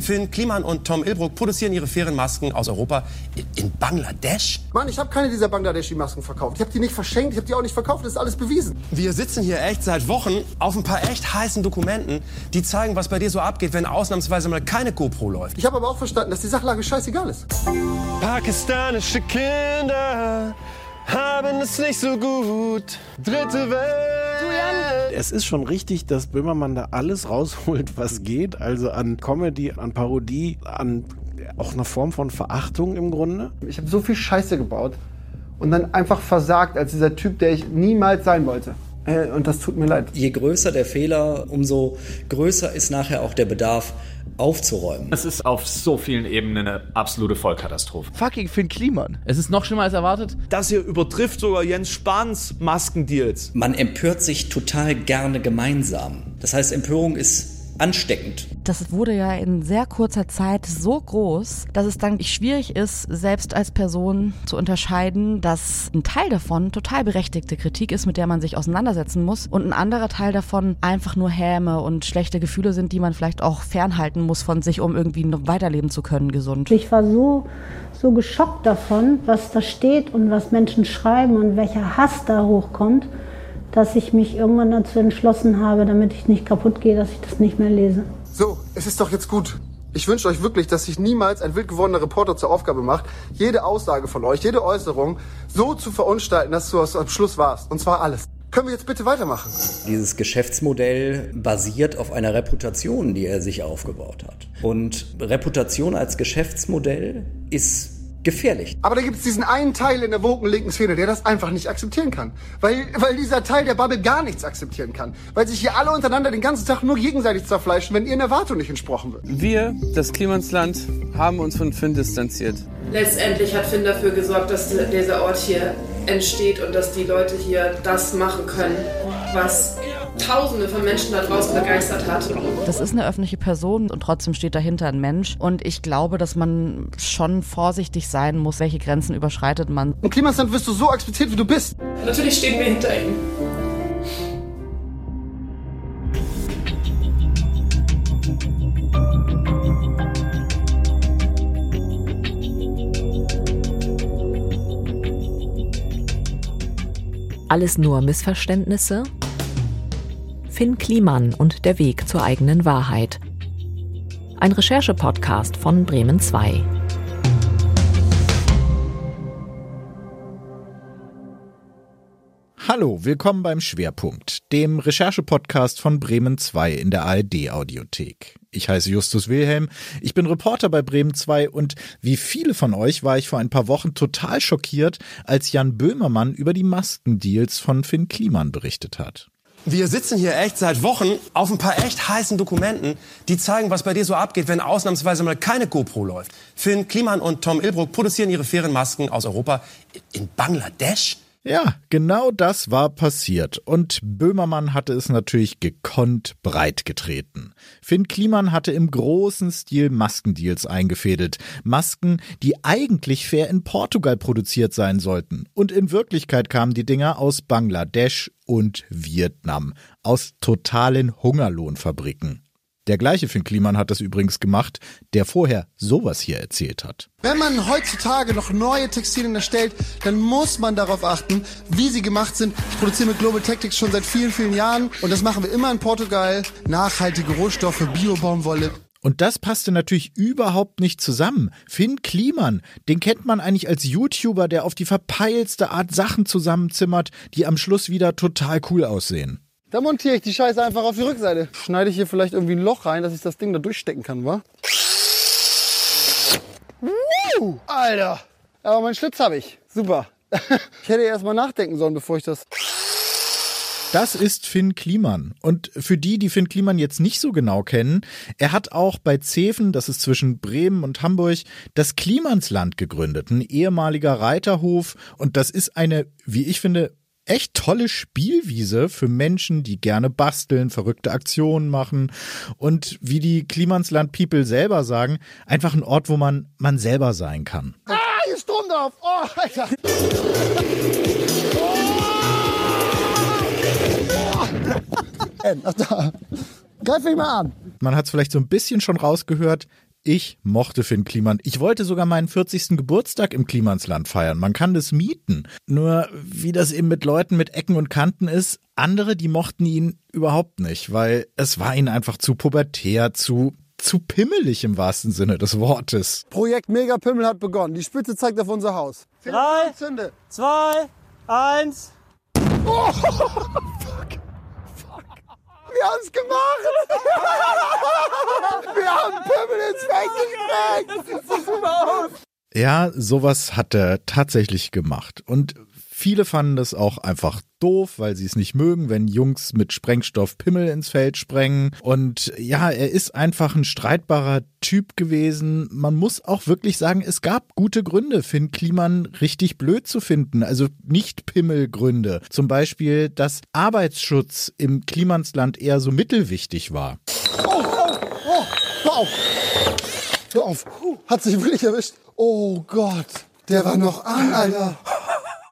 Finn Kliman und Tom Ilbruck produzieren ihre fairen Masken aus Europa in Bangladesch. Mann, ich habe keine dieser Bangladeschi-Masken verkauft. Ich habe die nicht verschenkt, ich habe die auch nicht verkauft, das ist alles bewiesen. Wir sitzen hier echt seit Wochen auf ein paar echt heißen Dokumenten, die zeigen, was bei dir so abgeht, wenn ausnahmsweise mal keine GoPro läuft. Ich habe aber auch verstanden, dass die Sachlage scheißegal ist. Pakistanische Kinder haben es nicht so gut. Dritte Welt. Es ist schon richtig, dass Böhmermann da alles rausholt, was geht. Also an Comedy, an Parodie, an auch einer Form von Verachtung im Grunde. Ich habe so viel Scheiße gebaut und dann einfach versagt als dieser Typ, der ich niemals sein wollte. Äh, Und das tut mir leid. Je größer der Fehler, umso größer ist nachher auch der Bedarf aufzuräumen. Es ist auf so vielen Ebenen eine absolute Vollkatastrophe. Fucking Finn Kliman. Es ist noch schlimmer als erwartet. Das hier übertrifft sogar Jens Spahns Maskendeals. Man empört sich total gerne gemeinsam. Das heißt, Empörung ist ansteckend. Das wurde ja in sehr kurzer Zeit so groß, dass es dann schwierig ist, selbst als Person zu unterscheiden, dass ein Teil davon total berechtigte Kritik ist, mit der man sich auseinandersetzen muss und ein anderer Teil davon einfach nur Häme und schlechte Gefühle sind, die man vielleicht auch fernhalten muss von sich, um irgendwie noch weiterleben zu können, gesund. Ich war so, so geschockt davon, was da steht und was Menschen schreiben und welcher Hass da hochkommt, dass ich mich irgendwann dazu entschlossen habe, damit ich nicht kaputt gehe, dass ich das nicht mehr lese. So, es ist doch jetzt gut. Ich wünsche euch wirklich, dass sich niemals ein wild gewordener Reporter zur Aufgabe macht, jede Aussage von euch, jede Äußerung so zu verunstalten, dass du am Schluss warst. Und zwar alles. Können wir jetzt bitte weitermachen? Dieses Geschäftsmodell basiert auf einer Reputation, die er sich aufgebaut hat. Und Reputation als Geschäftsmodell ist gefährlich. Aber da gibt es diesen einen Teil in der woken linken Szene, der das einfach nicht akzeptieren kann. Weil, weil dieser Teil der Bubble gar nichts akzeptieren kann. Weil sich hier alle untereinander den ganzen Tag nur gegenseitig zerfleischen, wenn ihren Erwartungen nicht entsprochen wird. Wir, das Klimansland, haben uns von Finn distanziert. Letztendlich hat Finn dafür gesorgt, dass dieser Ort hier entsteht und dass die Leute hier das machen können, was Tausende von Menschen da draußen begeistert hat. Das ist eine öffentliche Person und trotzdem steht dahinter ein Mensch. Und ich glaube, dass man schon vorsichtig sein muss, welche Grenzen überschreitet man. Im Klimasland wirst du so akzeptiert, wie du bist. Natürlich stehen wir hinter ihm. Alles nur Missverständnisse? Finn Kliman und der Weg zur eigenen Wahrheit. Ein Recherche-Podcast von Bremen 2. Hallo, willkommen beim Schwerpunkt, dem Recherche-Podcast von Bremen 2 in der ARD-Audiothek. Ich heiße Justus Wilhelm, ich bin Reporter bei Bremen 2 und wie viele von euch war ich vor ein paar Wochen total schockiert, als Jan Böhmermann über die Maskendeals von Finn Kliman berichtet hat. Wir sitzen hier echt seit Wochen auf ein paar echt heißen Dokumenten, die zeigen, was bei dir so abgeht, wenn ausnahmsweise mal keine GoPro läuft. Finn Kliman und Tom Ilbruck produzieren ihre fairen Masken aus Europa in Bangladesch. Ja, genau das war passiert. Und Böhmermann hatte es natürlich gekonnt breit getreten. Finn Kliman hatte im großen Stil Maskendeals eingefädelt. Masken, die eigentlich fair in Portugal produziert sein sollten. Und in Wirklichkeit kamen die Dinger aus Bangladesch und Vietnam. Aus totalen Hungerlohnfabriken. Der gleiche Finn Kliman hat das übrigens gemacht, der vorher sowas hier erzählt hat. Wenn man heutzutage noch neue Textilien erstellt, dann muss man darauf achten, wie sie gemacht sind. Ich produziere mit Global Tactics schon seit vielen, vielen Jahren und das machen wir immer in Portugal. Nachhaltige Rohstoffe, Bio-Baumwolle. Und das passte natürlich überhaupt nicht zusammen. Finn Kliman, den kennt man eigentlich als YouTuber, der auf die verpeilste Art Sachen zusammenzimmert, die am Schluss wieder total cool aussehen. Da montiere ich die Scheiße einfach auf die Rückseite. Schneide ich hier vielleicht irgendwie ein Loch rein, dass ich das Ding da durchstecken kann, wa? Woo! Alter! Aber meinen Schlitz habe ich. Super. Ich hätte erst mal nachdenken sollen, bevor ich das. Das ist Finn Kliman. Und für die, die Finn Kliman jetzt nicht so genau kennen, er hat auch bei Zeven, das ist zwischen Bremen und Hamburg, das Klimansland gegründet. Ein ehemaliger Reiterhof. Und das ist eine, wie ich finde, echt tolle Spielwiese für Menschen, die gerne basteln, verrückte Aktionen machen und wie die Klimansland People selber sagen, einfach ein Ort, wo man man selber sein kann. Ah, hier ist drauf! Oh, Alter! Oh. Ach da. Greif mich mal an. Man hat es vielleicht so ein bisschen schon rausgehört, Ich mochte Finn Kliman. Ich wollte sogar meinen 40. Geburtstag im Klimansland feiern. Man kann das mieten. Nur wie das eben mit Leuten mit Ecken und Kanten ist, andere, die mochten ihn überhaupt nicht, weil es war ihnen einfach zu pubertär, zu zu pimmelig im wahrsten Sinne des Wortes. Projekt Megapimmel hat begonnen. Die Spitze zeigt auf unser Haus. Drei, Zünde. zwei, eins. Oh. Fuck. Wir haben's gemacht. Wir haben Pimmel ins Feld gekriegt. Das sieht so super aus. Ja, sowas hat er tatsächlich gemacht. Und viele fanden das auch einfach doof, weil sie es nicht mögen, wenn Jungs mit Sprengstoff Pimmel ins Feld sprengen. Und ja, er ist einfach ein streitbarer Typ gewesen. Man muss auch wirklich sagen, es gab gute Gründe, Finn Kliman richtig blöd zu finden. Also nicht Pimmelgründe. Zum Beispiel, dass Arbeitsschutz im Klimansland eher so mittelwichtig war. Oh, oh, oh, hör auf. Hör auf. Hat sich wirklich erwischt. Oh Gott, der war noch an, Alter.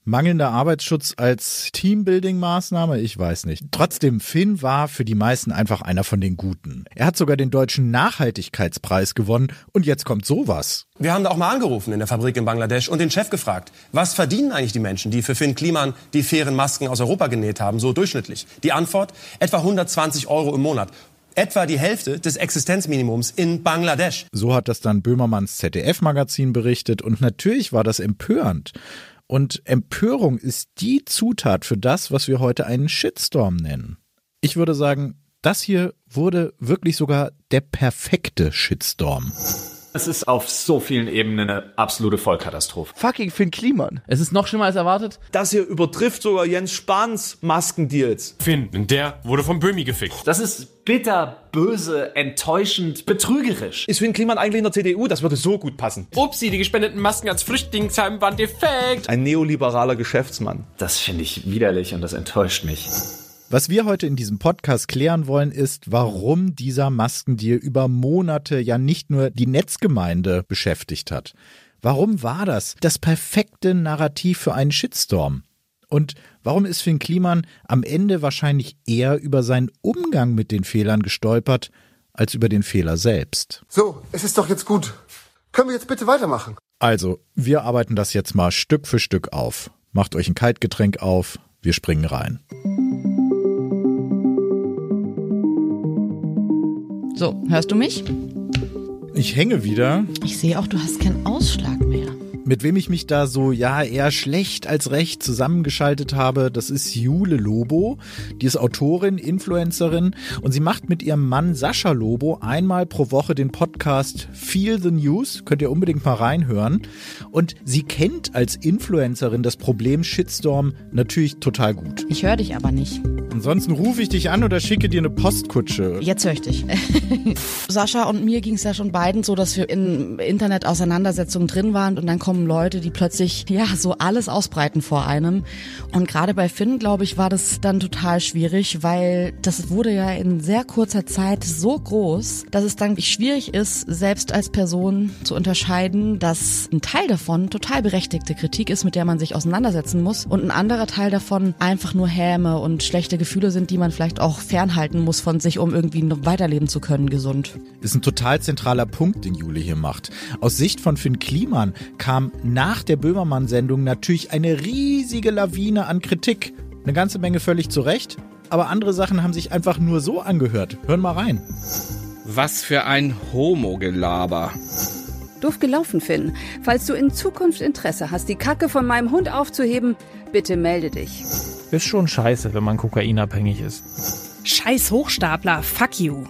Mangelnder Arbeitsschutz als Teambuilding-Maßnahme? Ich weiß nicht. Trotzdem, Finn war für die meisten einfach einer von den Guten. Er hat sogar den deutschen Nachhaltigkeitspreis gewonnen und jetzt kommt sowas. Wir haben da auch mal angerufen in der Fabrik in Bangladesch und den Chef gefragt, was verdienen eigentlich die Menschen, die für Finn Kliman die fairen Masken aus Europa genäht haben, so durchschnittlich? Die Antwort, etwa 120 Euro im Monat. Etwa die Hälfte des Existenzminimums in Bangladesch. So hat das dann Böhmermanns ZDF-Magazin berichtet und natürlich war das empörend. Und Empörung ist die Zutat für das, was wir heute einen Shitstorm nennen. Ich würde sagen, das hier wurde wirklich sogar der perfekte Shitstorm. Es ist auf so vielen Ebenen eine absolute Vollkatastrophe. Fucking Finn Kliman. Es ist noch schlimmer als erwartet. Das hier übertrifft sogar Jens Spahns Maskendeals. Finn, der wurde vom Böhmi gefickt. Das ist bitter, böse, enttäuschend, betrügerisch. Ist Finn Kliman eigentlich in der CDU? Das würde so gut passen. Upsi, die gespendeten Masken als Flüchtlingsheim waren defekt. Ein neoliberaler Geschäftsmann. Das finde ich widerlich und das enttäuscht mich. Was wir heute in diesem Podcast klären wollen, ist, warum dieser Maskendeal über Monate ja nicht nur die Netzgemeinde beschäftigt hat. Warum war das das perfekte Narrativ für einen Shitstorm? Und warum ist Finn Kliman am Ende wahrscheinlich eher über seinen Umgang mit den Fehlern gestolpert, als über den Fehler selbst? So, es ist doch jetzt gut. Können wir jetzt bitte weitermachen? Also, wir arbeiten das jetzt mal Stück für Stück auf. Macht euch ein Kaltgetränk auf, wir springen rein. So, hörst du mich? Ich hänge wieder. Ich sehe auch, du hast keinen Ausschlag mehr. Mit wem ich mich da so, ja, eher schlecht als recht zusammengeschaltet habe, das ist Jule Lobo. Die ist Autorin, Influencerin und sie macht mit ihrem Mann Sascha Lobo einmal pro Woche den Podcast Feel the News. Könnt ihr unbedingt mal reinhören. Und sie kennt als Influencerin das Problem Shitstorm natürlich total gut. Ich höre dich aber nicht. Ansonsten rufe ich dich an oder schicke dir eine Postkutsche. Jetzt höre ich dich. Sascha und mir ging es ja schon beiden so, dass wir in Internet-Auseinandersetzungen drin waren und dann kommen Leute, die plötzlich ja so alles ausbreiten vor einem. Und gerade bei Finn, glaube ich, war das dann total schwierig, weil das wurde ja in sehr kurzer Zeit so groß, dass es dann schwierig ist, selbst als Person zu unterscheiden, dass ein Teil davon total berechtigte Kritik ist, mit der man sich auseinandersetzen muss und ein anderer Teil davon einfach nur Häme und schlechte Gefühle sind, die man vielleicht auch fernhalten muss von sich, um irgendwie weiterleben zu können, gesund. Ist ein total zentraler Punkt, den Jule hier macht. Aus Sicht von Finn Kliman kam nach der Böhmermann-Sendung natürlich eine riesige Lawine an Kritik. Eine ganze Menge völlig zu Recht, aber andere Sachen haben sich einfach nur so angehört. Hören mal rein. Was für ein Homo-Gelaber. Doof gelaufen, Finn. Falls du in Zukunft Interesse hast, die Kacke von meinem Hund aufzuheben, bitte melde dich. Ist schon scheiße, wenn man kokainabhängig ist. Scheiß Hochstapler, fuck you.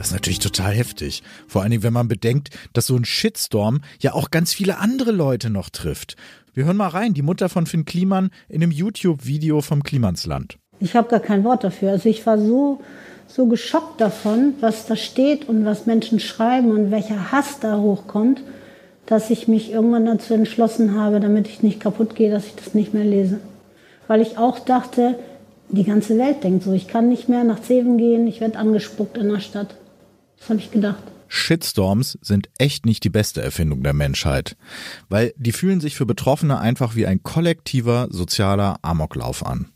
Das ist natürlich total heftig. Vor allen Dingen, wenn man bedenkt, dass so ein Shitstorm ja auch ganz viele andere Leute noch trifft. Wir hören mal rein, die Mutter von Finn Kliman in einem YouTube-Video vom Klimansland. Ich habe gar kein Wort dafür. Also ich war so, so geschockt davon, was da steht und was Menschen schreiben und welcher Hass da hochkommt, dass ich mich irgendwann dazu entschlossen habe, damit ich nicht kaputt gehe, dass ich das nicht mehr lese. Weil ich auch dachte, die ganze Welt denkt so, ich kann nicht mehr nach Zeven gehen, ich werde angespuckt in der Stadt. Das habe ich gedacht. Shitstorms sind echt nicht die beste Erfindung der Menschheit, weil die fühlen sich für Betroffene einfach wie ein kollektiver sozialer Amoklauf an.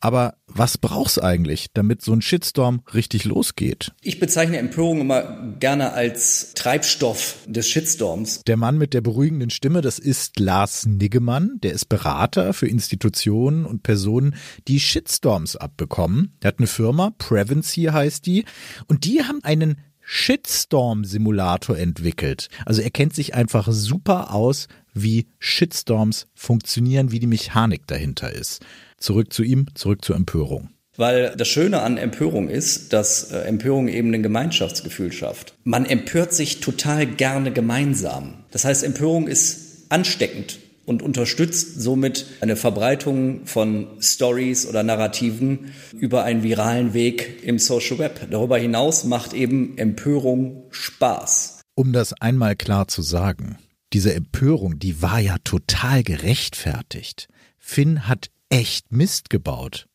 Aber was brauch's eigentlich, damit so ein Shitstorm richtig losgeht? Ich bezeichne Empörung immer gerne als Treibstoff des Shitstorms. Der Mann mit der beruhigenden Stimme, das ist Lars Niggemann. Der ist Berater für Institutionen und Personen, die Shitstorms abbekommen. Der hat eine Firma, Prevency heißt die, und die haben einen Shitstorm-Simulator entwickelt. Also er kennt sich einfach super aus, wie Shitstorms funktionieren, wie die Mechanik dahinter ist. Zurück zu ihm, zurück zur Empörung. Weil das Schöne an Empörung ist, dass äh, Empörung eben ein Gemeinschaftsgefühl schafft. Man empört sich total gerne gemeinsam. Das heißt, Empörung ist ansteckend und unterstützt somit eine Verbreitung von Stories oder Narrativen über einen viralen Weg im Social Web. Darüber hinaus macht eben Empörung Spaß. Um das einmal klar zu sagen, diese Empörung, die war ja total gerechtfertigt. Finn hat echt Mist gebaut.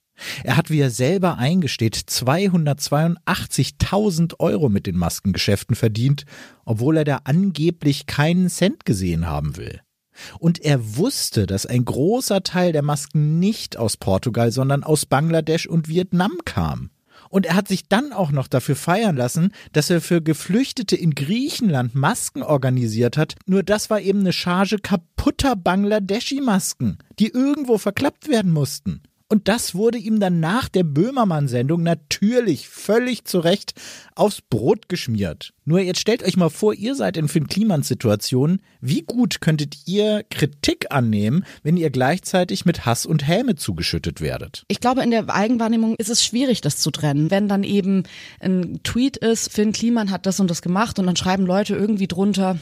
Er hat, wie er selber eingesteht, 282.000 Euro mit den Maskengeschäften verdient, obwohl er da angeblich keinen Cent gesehen haben will. Und er wusste, dass ein großer Teil der Masken nicht aus Portugal, sondern aus Bangladesch und Vietnam kam. Und er hat sich dann auch noch dafür feiern lassen, dass er für Geflüchtete in Griechenland Masken organisiert hat. Nur das war eben eine Charge kaputter Bangladeschi-Masken, die irgendwo verklappt werden mussten. Und das wurde ihm dann nach der Böhmermann-Sendung natürlich völlig zu Recht aufs Brot geschmiert. Nur jetzt stellt euch mal vor, ihr seid in Finn Klimans Situation. Wie gut könntet ihr Kritik annehmen, wenn ihr gleichzeitig mit Hass und Häme zugeschüttet werdet? Ich glaube, in der Eigenwahrnehmung ist es schwierig, das zu trennen. Wenn dann eben ein Tweet ist, Finn Kliman hat das und das gemacht und dann schreiben Leute irgendwie drunter,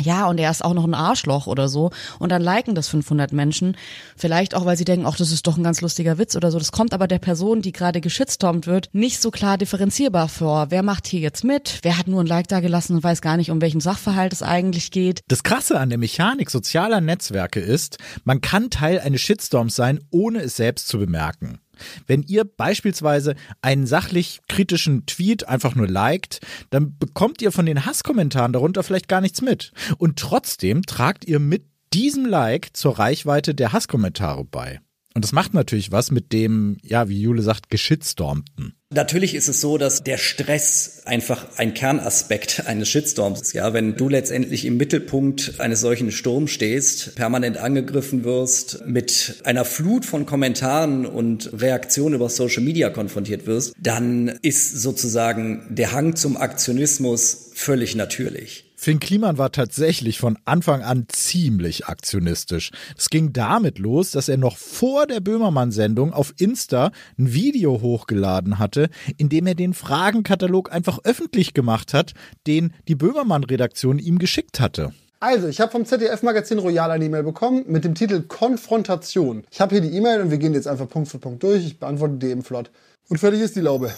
ja, und er ist auch noch ein Arschloch oder so. Und dann liken das 500 Menschen. Vielleicht auch, weil sie denken, ach, das ist doch ein ganz lustiger Witz oder so. Das kommt aber der Person, die gerade geschitstormt wird, nicht so klar differenzierbar vor. Wer macht hier jetzt mit? Wer hat nur ein Like da gelassen und weiß gar nicht, um welchen Sachverhalt es eigentlich geht? Das Krasse an der Mechanik sozialer Netzwerke ist, man kann Teil eines Shitstorms sein, ohne es selbst zu bemerken. Wenn ihr beispielsweise einen sachlich kritischen Tweet einfach nur liked, dann bekommt ihr von den Hasskommentaren darunter vielleicht gar nichts mit. Und trotzdem tragt ihr mit diesem Like zur Reichweite der Hasskommentare bei. Und das macht natürlich was mit dem, ja, wie Jule sagt, Geschitstormten. Natürlich ist es so, dass der Stress einfach ein Kernaspekt eines Shitstorms ist. Ja, wenn du letztendlich im Mittelpunkt eines solchen Sturms stehst, permanent angegriffen wirst, mit einer Flut von Kommentaren und Reaktionen über Social Media konfrontiert wirst, dann ist sozusagen der Hang zum Aktionismus völlig natürlich. Finn Kliman war tatsächlich von Anfang an ziemlich aktionistisch. Es ging damit los, dass er noch vor der Böhmermann-Sendung auf Insta ein Video hochgeladen hatte, in dem er den Fragenkatalog einfach öffentlich gemacht hat, den die Böhmermann-Redaktion ihm geschickt hatte. Also, ich habe vom ZDF-Magazin Royal eine E-Mail bekommen mit dem Titel Konfrontation. Ich habe hier die E-Mail und wir gehen jetzt einfach Punkt für Punkt durch. Ich beantworte die eben flott. Und fertig ist die Laube.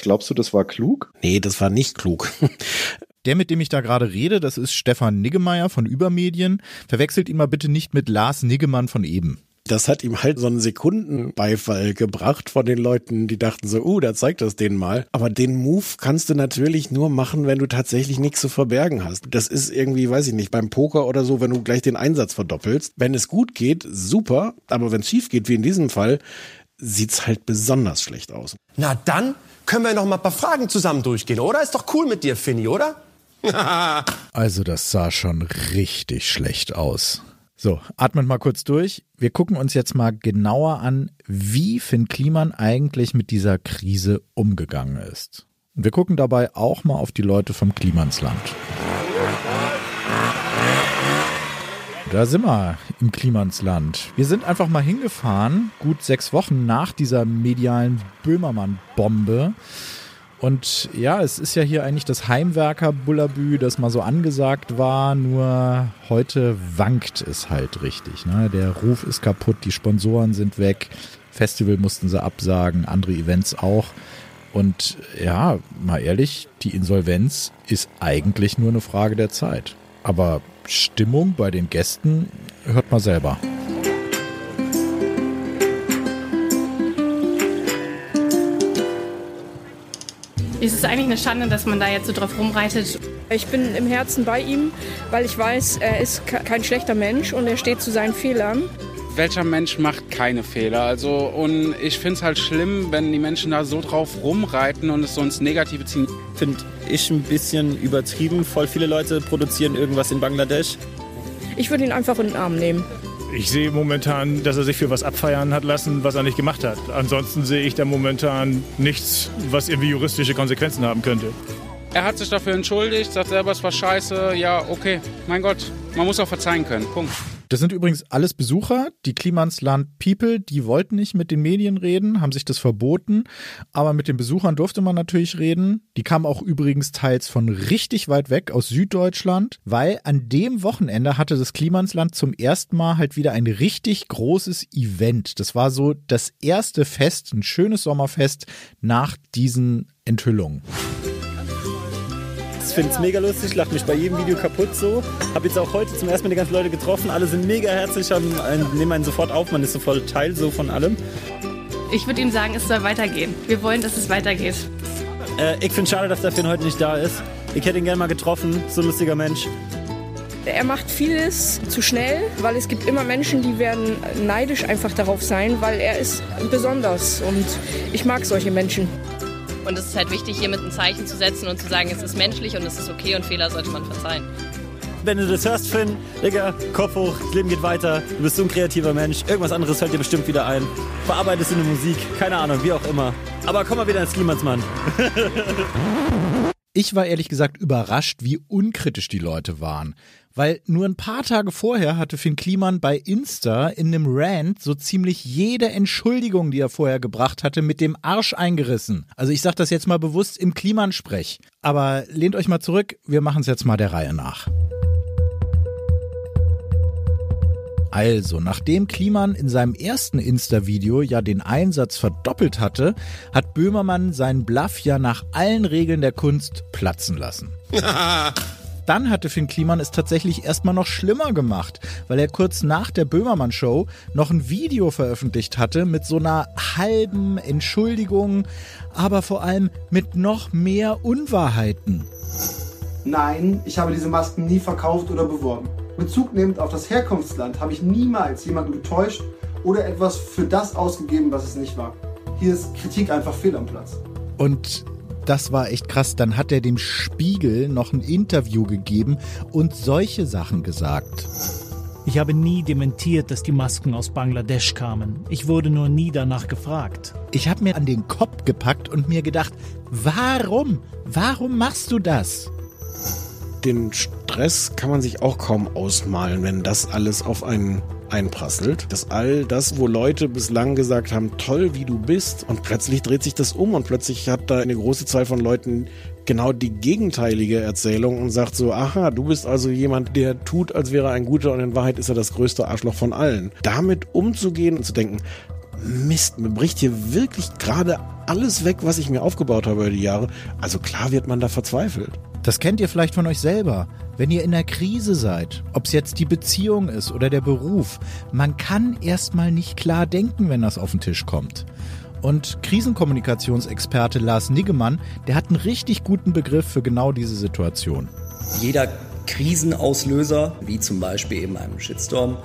Glaubst du, das war klug? Nee, das war nicht klug. Der, mit dem ich da gerade rede, das ist Stefan Niggemeier von Übermedien. Verwechselt ihn mal bitte nicht mit Lars Niggemann von eben. Das hat ihm halt so einen Sekundenbeifall gebracht von den Leuten, die dachten so, uh, da zeigt das denen mal. Aber den Move kannst du natürlich nur machen, wenn du tatsächlich nichts zu verbergen hast. Das ist irgendwie, weiß ich nicht, beim Poker oder so, wenn du gleich den Einsatz verdoppelst. Wenn es gut geht, super. Aber wenn es schief geht, wie in diesem Fall, sieht's halt besonders schlecht aus. Na dann können wir noch mal ein paar Fragen zusammen durchgehen, oder? Ist doch cool mit dir, Finny, oder? also das sah schon richtig schlecht aus. So, atmet mal kurz durch. Wir gucken uns jetzt mal genauer an, wie Finn Kliman eigentlich mit dieser Krise umgegangen ist. Wir gucken dabei auch mal auf die Leute vom Klimansland. Da sind wir im Klimansland. Wir sind einfach mal hingefahren, gut sechs Wochen nach dieser medialen Böhmermann-Bombe. Und ja, es ist ja hier eigentlich das Heimwerker-Bullabü, das mal so angesagt war, nur heute wankt es halt richtig. Ne? Der Ruf ist kaputt, die Sponsoren sind weg, Festival mussten sie absagen, andere Events auch. Und ja, mal ehrlich, die Insolvenz ist eigentlich nur eine Frage der Zeit. Aber Stimmung bei den Gästen hört mal selber. Es ist eigentlich eine Schande, dass man da jetzt so drauf rumreitet. Ich bin im Herzen bei ihm, weil ich weiß, er ist kein schlechter Mensch und er steht zu seinen Fehlern. Welcher Mensch macht keine Fehler? Also, und ich finde es halt schlimm, wenn die Menschen da so drauf rumreiten und es so ins Negative ziehen. Finde ich ein bisschen übertrieben. Voll viele Leute produzieren irgendwas in Bangladesch. Ich würde ihn einfach in den Arm nehmen. Ich sehe momentan, dass er sich für was abfeiern hat lassen, was er nicht gemacht hat. Ansonsten sehe ich da momentan nichts, was irgendwie juristische Konsequenzen haben könnte. Er hat sich dafür entschuldigt, sagt selber, es war scheiße. Ja, okay, mein Gott, man muss auch verzeihen können. Punkt. Das sind übrigens alles Besucher. Die Klimansland People, die wollten nicht mit den Medien reden, haben sich das verboten. Aber mit den Besuchern durfte man natürlich reden. Die kamen auch übrigens teils von richtig weit weg aus Süddeutschland, weil an dem Wochenende hatte das Klimansland zum ersten Mal halt wieder ein richtig großes Event. Das war so das erste Fest, ein schönes Sommerfest nach diesen Enthüllungen. Ich finde es mega lustig, lache mich bei jedem Video kaputt so. Habe jetzt auch heute zum ersten Mal die ganzen Leute getroffen. Alle sind mega herzlich, haben einen, nehmen einen sofort auf. Man ist sofort Teil so von allem. Ich würde ihm sagen, es soll weitergehen. Wir wollen, dass es weitergeht. Äh, ich finde schade, dass der Finn heute nicht da ist. Ich hätte ihn gerne mal getroffen. So ein lustiger Mensch. Er macht vieles zu schnell, weil es gibt immer Menschen, die werden neidisch einfach darauf sein, weil er ist besonders und ich mag solche Menschen. Und es ist halt wichtig, hier mit ein Zeichen zu setzen und zu sagen, es ist menschlich und es ist okay und Fehler sollte man verzeihen. Wenn du das hörst, Finn, Digga, Kopf hoch, das Leben geht weiter. Du bist so ein kreativer Mensch. Irgendwas anderes fällt dir bestimmt wieder ein. Verarbeitest in der Musik, keine Ahnung, wie auch immer. Aber komm mal wieder ins Klimansmann. Ich war ehrlich gesagt überrascht, wie unkritisch die Leute waren. Weil nur ein paar Tage vorher hatte Finn Kliman bei Insta in einem Rant so ziemlich jede Entschuldigung, die er vorher gebracht hatte, mit dem Arsch eingerissen. Also ich sag das jetzt mal bewusst im Kliman-Sprech. Aber lehnt euch mal zurück, wir machen es jetzt mal der Reihe nach. Also, nachdem Kliman in seinem ersten Insta-Video ja den Einsatz verdoppelt hatte, hat Böhmermann seinen Bluff ja nach allen Regeln der Kunst platzen lassen. Dann hatte Finn Kliman es tatsächlich erstmal noch schlimmer gemacht, weil er kurz nach der Böhmermann-Show noch ein Video veröffentlicht hatte mit so einer halben Entschuldigung, aber vor allem mit noch mehr Unwahrheiten. Nein, ich habe diese Masken nie verkauft oder beworben. Bezug nehmend auf das Herkunftsland habe ich niemals jemanden getäuscht oder etwas für das ausgegeben, was es nicht war. Hier ist Kritik einfach fehl am Platz. Und das war echt krass. Dann hat er dem Spiegel noch ein Interview gegeben und solche Sachen gesagt. Ich habe nie dementiert, dass die Masken aus Bangladesch kamen. Ich wurde nur nie danach gefragt. Ich habe mir an den Kopf gepackt und mir gedacht, warum? Warum machst du das? Den Stress kann man sich auch kaum ausmalen, wenn das alles auf einen einprasselt. Dass all das, wo Leute bislang gesagt haben, toll, wie du bist, und plötzlich dreht sich das um und plötzlich hat da eine große Zahl von Leuten genau die gegenteilige Erzählung und sagt so, aha, du bist also jemand, der tut, als wäre er ein guter und in Wahrheit ist er das größte Arschloch von allen. Damit umzugehen und zu denken, Mist, mir bricht hier wirklich gerade alles weg, was ich mir aufgebaut habe über die Jahre. Also klar wird man da verzweifelt. Das kennt ihr vielleicht von euch selber. Wenn ihr in der Krise seid, ob es jetzt die Beziehung ist oder der Beruf, man kann erstmal nicht klar denken, wenn das auf den Tisch kommt. Und Krisenkommunikationsexperte Lars Niggemann, der hat einen richtig guten Begriff für genau diese Situation. Jeder Krisenauslöser, wie zum Beispiel eben einem Shitstorm,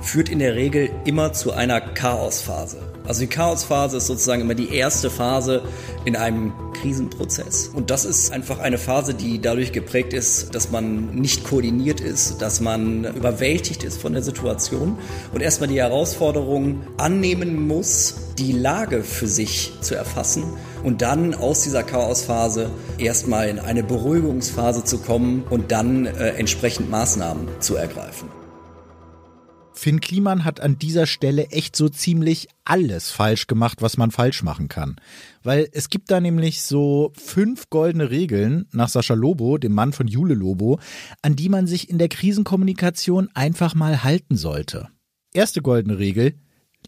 führt in der Regel immer zu einer Chaosphase. Also die Chaosphase ist sozusagen immer die erste Phase in einem Krisenprozess. Und das ist einfach eine Phase, die dadurch geprägt ist, dass man nicht koordiniert ist, dass man überwältigt ist von der Situation und erstmal die Herausforderung annehmen muss, die Lage für sich zu erfassen und dann aus dieser Chaosphase erstmal in eine Beruhigungsphase zu kommen und dann äh, entsprechend Maßnahmen zu ergreifen. Finn Kliman hat an dieser Stelle echt so ziemlich alles falsch gemacht, was man falsch machen kann. Weil es gibt da nämlich so fünf goldene Regeln nach Sascha Lobo, dem Mann von Jule Lobo, an die man sich in der Krisenkommunikation einfach mal halten sollte. Erste goldene Regel,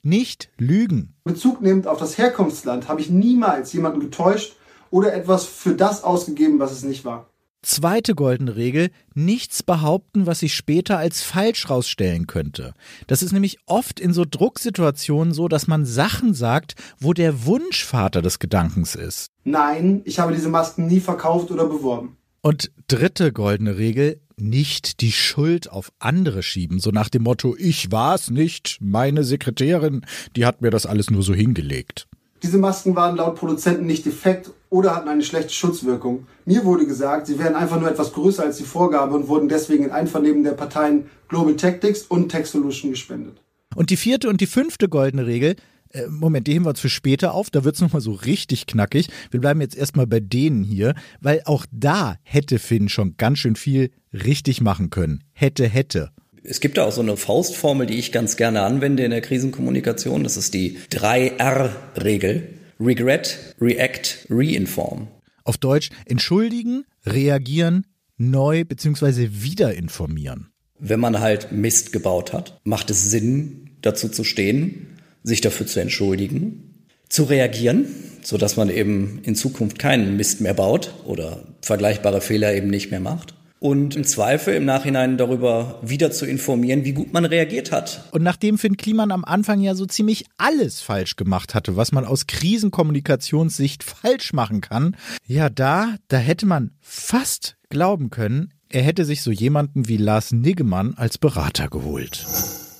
nicht lügen. Bezug nehmend auf das Herkunftsland habe ich niemals jemanden getäuscht oder etwas für das ausgegeben, was es nicht war. Zweite goldene Regel, nichts behaupten, was sich später als falsch rausstellen könnte. Das ist nämlich oft in so Drucksituationen so, dass man Sachen sagt, wo der Wunschvater des Gedankens ist. Nein, ich habe diese Masken nie verkauft oder beworben. Und dritte goldene Regel, nicht die Schuld auf andere schieben, so nach dem Motto, ich war's nicht, meine Sekretärin, die hat mir das alles nur so hingelegt. Diese Masken waren laut Produzenten nicht defekt oder hatten eine schlechte Schutzwirkung. Mir wurde gesagt, sie wären einfach nur etwas größer als die Vorgabe und wurden deswegen in Einvernehmen der Parteien Global Tactics und Tech Solution gespendet. Und die vierte und die fünfte goldene Regel, äh, Moment, die heben wir uns für später auf, da wird's nochmal so richtig knackig. Wir bleiben jetzt erstmal bei denen hier, weil auch da hätte Finn schon ganz schön viel richtig machen können. Hätte, hätte. Es gibt da auch so eine Faustformel, die ich ganz gerne anwende in der Krisenkommunikation. Das ist die 3R-Regel. Regret, React, Reinform. Auf Deutsch entschuldigen, reagieren, neu bzw. wieder informieren. Wenn man halt Mist gebaut hat, macht es Sinn, dazu zu stehen, sich dafür zu entschuldigen, zu reagieren, sodass man eben in Zukunft keinen Mist mehr baut oder vergleichbare Fehler eben nicht mehr macht und im Zweifel im Nachhinein darüber wieder zu informieren, wie gut man reagiert hat. Und nachdem Finn Kliman am Anfang ja so ziemlich alles falsch gemacht hatte, was man aus Krisenkommunikationssicht falsch machen kann, ja, da, da hätte man fast glauben können, er hätte sich so jemanden wie Lars Niggemann als Berater geholt.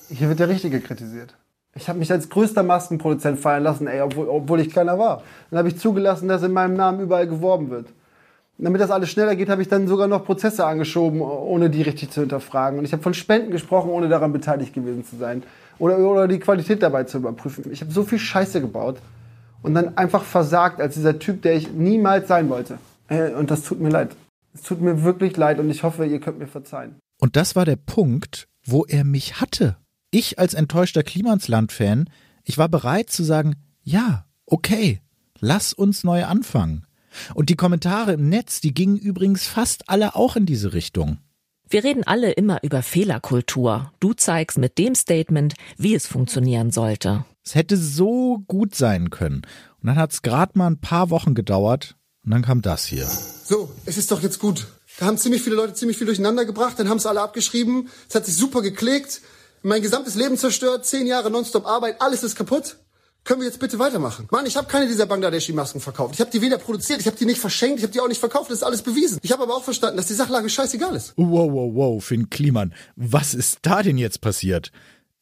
Hier wird der Richtige kritisiert. Ich habe mich als größter Maskenproduzent feiern lassen, ey, obwohl, obwohl ich keiner war. Dann habe ich zugelassen, dass in meinem Namen überall geworben wird. Damit das alles schneller geht, habe ich dann sogar noch Prozesse angeschoben, ohne die richtig zu hinterfragen. Und ich habe von Spenden gesprochen, ohne daran beteiligt gewesen zu sein. Oder, oder die Qualität dabei zu überprüfen. Ich habe so viel Scheiße gebaut und dann einfach versagt als dieser Typ, der ich niemals sein wollte. Äh, und das tut mir leid. Es tut mir wirklich leid und ich hoffe, ihr könnt mir verzeihen. Und das war der Punkt, wo er mich hatte. Ich als enttäuschter Klimansland-Fan, ich war bereit zu sagen, ja, okay, lass uns neu anfangen. Und die Kommentare im Netz, die gingen übrigens fast alle auch in diese Richtung. Wir reden alle immer über Fehlerkultur. Du zeigst mit dem Statement, wie es funktionieren sollte. Es hätte so gut sein können. Und dann hat es gerade mal ein paar Wochen gedauert und dann kam das hier. So, es ist doch jetzt gut. Da haben ziemlich viele Leute ziemlich viel durcheinander gebracht, dann haben es alle abgeschrieben. Es hat sich super geklickt. Mein gesamtes Leben zerstört, zehn Jahre nonstop Arbeit, alles ist kaputt. Können wir jetzt bitte weitermachen? Mann, ich habe keine dieser Bangladeshi-Masken verkauft. Ich habe die weder produziert, ich habe die nicht verschenkt, ich habe die auch nicht verkauft, das ist alles bewiesen. Ich habe aber auch verstanden, dass die Sachlage scheißegal ist. Wow, wow, wow, Finn Kliman, was ist da denn jetzt passiert?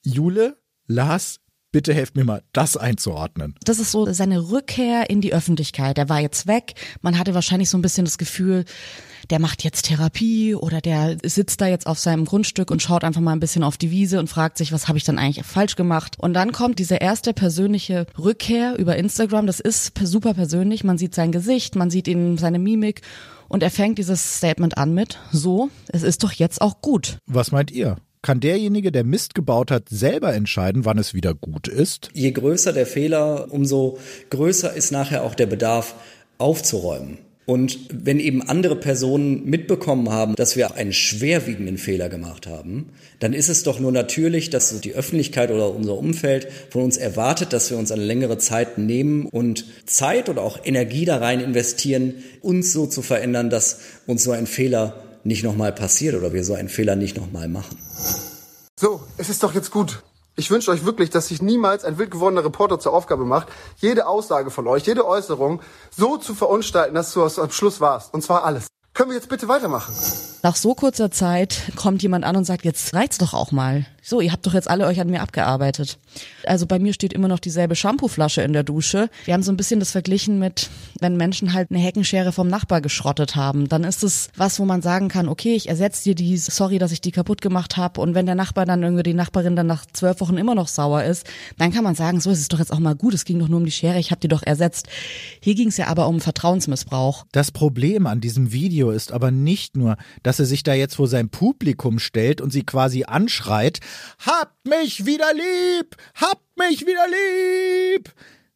Jule, Lars, bitte helft mir mal, das einzuordnen. Das ist so seine Rückkehr in die Öffentlichkeit. Er war jetzt weg. Man hatte wahrscheinlich so ein bisschen das Gefühl, der macht jetzt Therapie oder der sitzt da jetzt auf seinem Grundstück und schaut einfach mal ein bisschen auf die Wiese und fragt sich, was habe ich dann eigentlich falsch gemacht? Und dann kommt diese erste persönliche Rückkehr über Instagram. Das ist super persönlich. Man sieht sein Gesicht, man sieht ihn seine Mimik und er fängt dieses Statement an mit, so, es ist doch jetzt auch gut. Was meint ihr? Kann derjenige, der Mist gebaut hat, selber entscheiden, wann es wieder gut ist? Je größer der Fehler, umso größer ist nachher auch der Bedarf aufzuräumen. Und wenn eben andere Personen mitbekommen haben, dass wir einen schwerwiegenden Fehler gemacht haben, dann ist es doch nur natürlich, dass die Öffentlichkeit oder unser Umfeld von uns erwartet, dass wir uns eine längere Zeit nehmen und Zeit oder auch Energie da rein investieren, uns so zu verändern, dass uns so ein Fehler nicht nochmal passiert oder wir so einen Fehler nicht nochmal machen. So, es ist doch jetzt gut. Ich wünsche euch wirklich, dass sich niemals ein wild gewordener Reporter zur Aufgabe macht, jede Aussage von euch, jede Äußerung so zu verunstalten, dass du am Schluss warst. Und zwar alles. Können wir jetzt bitte weitermachen? Nach so kurzer Zeit kommt jemand an und sagt, jetzt reicht's doch auch mal. So, ihr habt doch jetzt alle euch an mir abgearbeitet. Also bei mir steht immer noch dieselbe Shampooflasche in der Dusche. Wir haben so ein bisschen das verglichen mit, wenn Menschen halt eine Heckenschere vom Nachbar geschrottet haben. Dann ist es was, wo man sagen kann, okay, ich ersetze dir die, sorry, dass ich die kaputt gemacht habe. Und wenn der Nachbar dann irgendwie die Nachbarin dann nach zwölf Wochen immer noch sauer ist, dann kann man sagen, so ist es doch jetzt auch mal gut. Es ging doch nur um die Schere, ich habe die doch ersetzt. Hier ging es ja aber um Vertrauensmissbrauch. Das Problem an diesem Video ist aber nicht nur, dass er sich da jetzt vor sein Publikum stellt und sie quasi anschreit, Habt mich wieder lieb! Habt mich wieder lieb!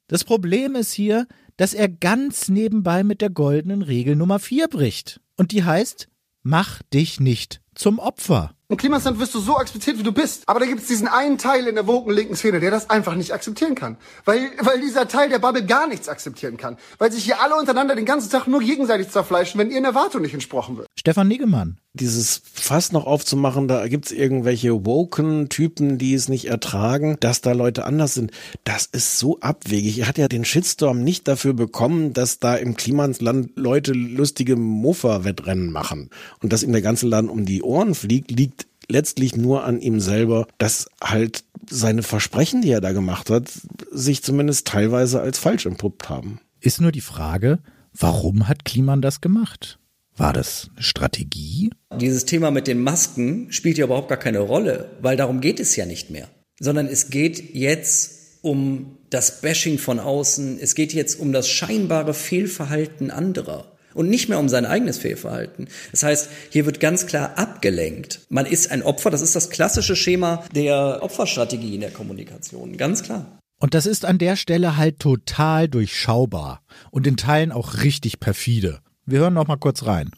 Das Problem ist hier, dass er ganz nebenbei mit der goldenen Regel Nummer 4 bricht. Und die heißt, mach dich nicht zum Opfer. Im Klimasland wirst du so akzeptiert, wie du bist. Aber da gibt es diesen einen Teil in der woken linken Szene, der das einfach nicht akzeptieren kann. Weil, weil dieser Teil der Bubble gar nichts akzeptieren kann. Weil sich hier alle untereinander den ganzen Tag nur gegenseitig zerfleischen, wenn ihren Erwartungen nicht entsprochen wird. Stefan Niggemann, dieses Fass noch aufzumachen, da gibt's irgendwelche woken Typen, die es nicht ertragen, dass da Leute anders sind. Das ist so abwegig. Er hat ja den Shitstorm nicht dafür bekommen, dass da im Klimansland Leute lustige Mofa-Wettrennen machen und dass ihm der ganze Land um die Ohren fliegt, liegt letztlich nur an ihm selber, dass halt seine Versprechen, die er da gemacht hat, sich zumindest teilweise als falsch entpuppt haben. Ist nur die Frage, warum hat Kliman das gemacht? War das eine Strategie? Dieses Thema mit den Masken spielt ja überhaupt gar keine Rolle, weil darum geht es ja nicht mehr. Sondern es geht jetzt um das Bashing von außen, es geht jetzt um das scheinbare Fehlverhalten anderer und nicht mehr um sein eigenes Fehlverhalten. Das heißt, hier wird ganz klar abgelenkt. Man ist ein Opfer, das ist das klassische Schema der Opferstrategie in der Kommunikation, ganz klar. Und das ist an der Stelle halt total durchschaubar und in Teilen auch richtig perfide. Wir hören noch mal kurz rein.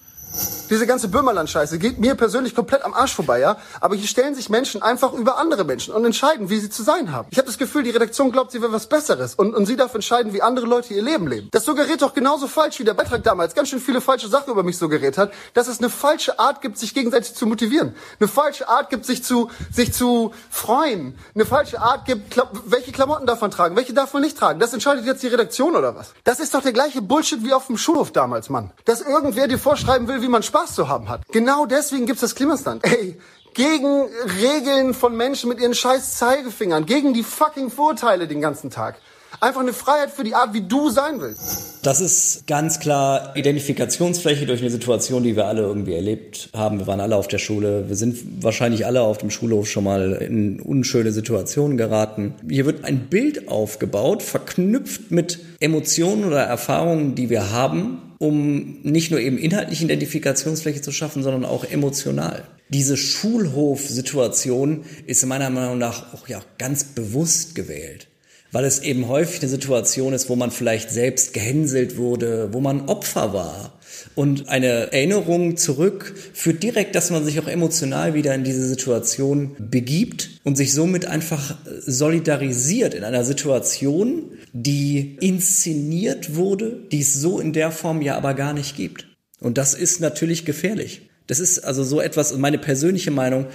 Diese ganze Böhmerland-Scheiße geht mir persönlich komplett am Arsch vorbei, ja. Aber hier stellen sich Menschen einfach über andere Menschen und entscheiden, wie sie zu sein haben. Ich habe das Gefühl, die Redaktion glaubt, sie wäre was Besseres und, und sie darf entscheiden, wie andere Leute ihr Leben leben. Das suggeriert doch genauso falsch, wie der Beitrag damals ganz schön viele falsche Sachen über mich suggeriert hat, dass es eine falsche Art gibt, sich gegenseitig zu motivieren. Eine falsche Art gibt, sich zu, sich zu freuen. Eine falsche Art gibt, Kla welche Klamotten darf man tragen, welche darf man nicht tragen. Das entscheidet jetzt die Redaktion oder was? Das ist doch der gleiche Bullshit wie auf dem Schulhof damals, Mann. Dass irgendwer dir vorschreiben will, wie man Spaß zu haben hat. Genau deswegen gibt's das Klimastand. Ey, gegen Regeln von Menschen mit ihren scheiß Zeigefingern, gegen die fucking Vorurteile den ganzen Tag. Einfach eine Freiheit für die Art, wie du sein willst. Das ist ganz klar Identifikationsfläche durch eine Situation, die wir alle irgendwie erlebt haben. Wir waren alle auf der Schule. Wir sind wahrscheinlich alle auf dem Schulhof schon mal in unschöne Situationen geraten. Hier wird ein Bild aufgebaut, verknüpft mit Emotionen oder Erfahrungen, die wir haben, um nicht nur eben inhaltlich Identifikationsfläche zu schaffen, sondern auch emotional. Diese Schulhof-Situation ist meiner Meinung nach auch ja ganz bewusst gewählt weil es eben häufig eine Situation ist, wo man vielleicht selbst gehänselt wurde, wo man Opfer war. Und eine Erinnerung zurück führt direkt, dass man sich auch emotional wieder in diese Situation begibt und sich somit einfach solidarisiert in einer Situation, die inszeniert wurde, die es so in der Form ja aber gar nicht gibt. Und das ist natürlich gefährlich. Das ist also so etwas, meine persönliche Meinung,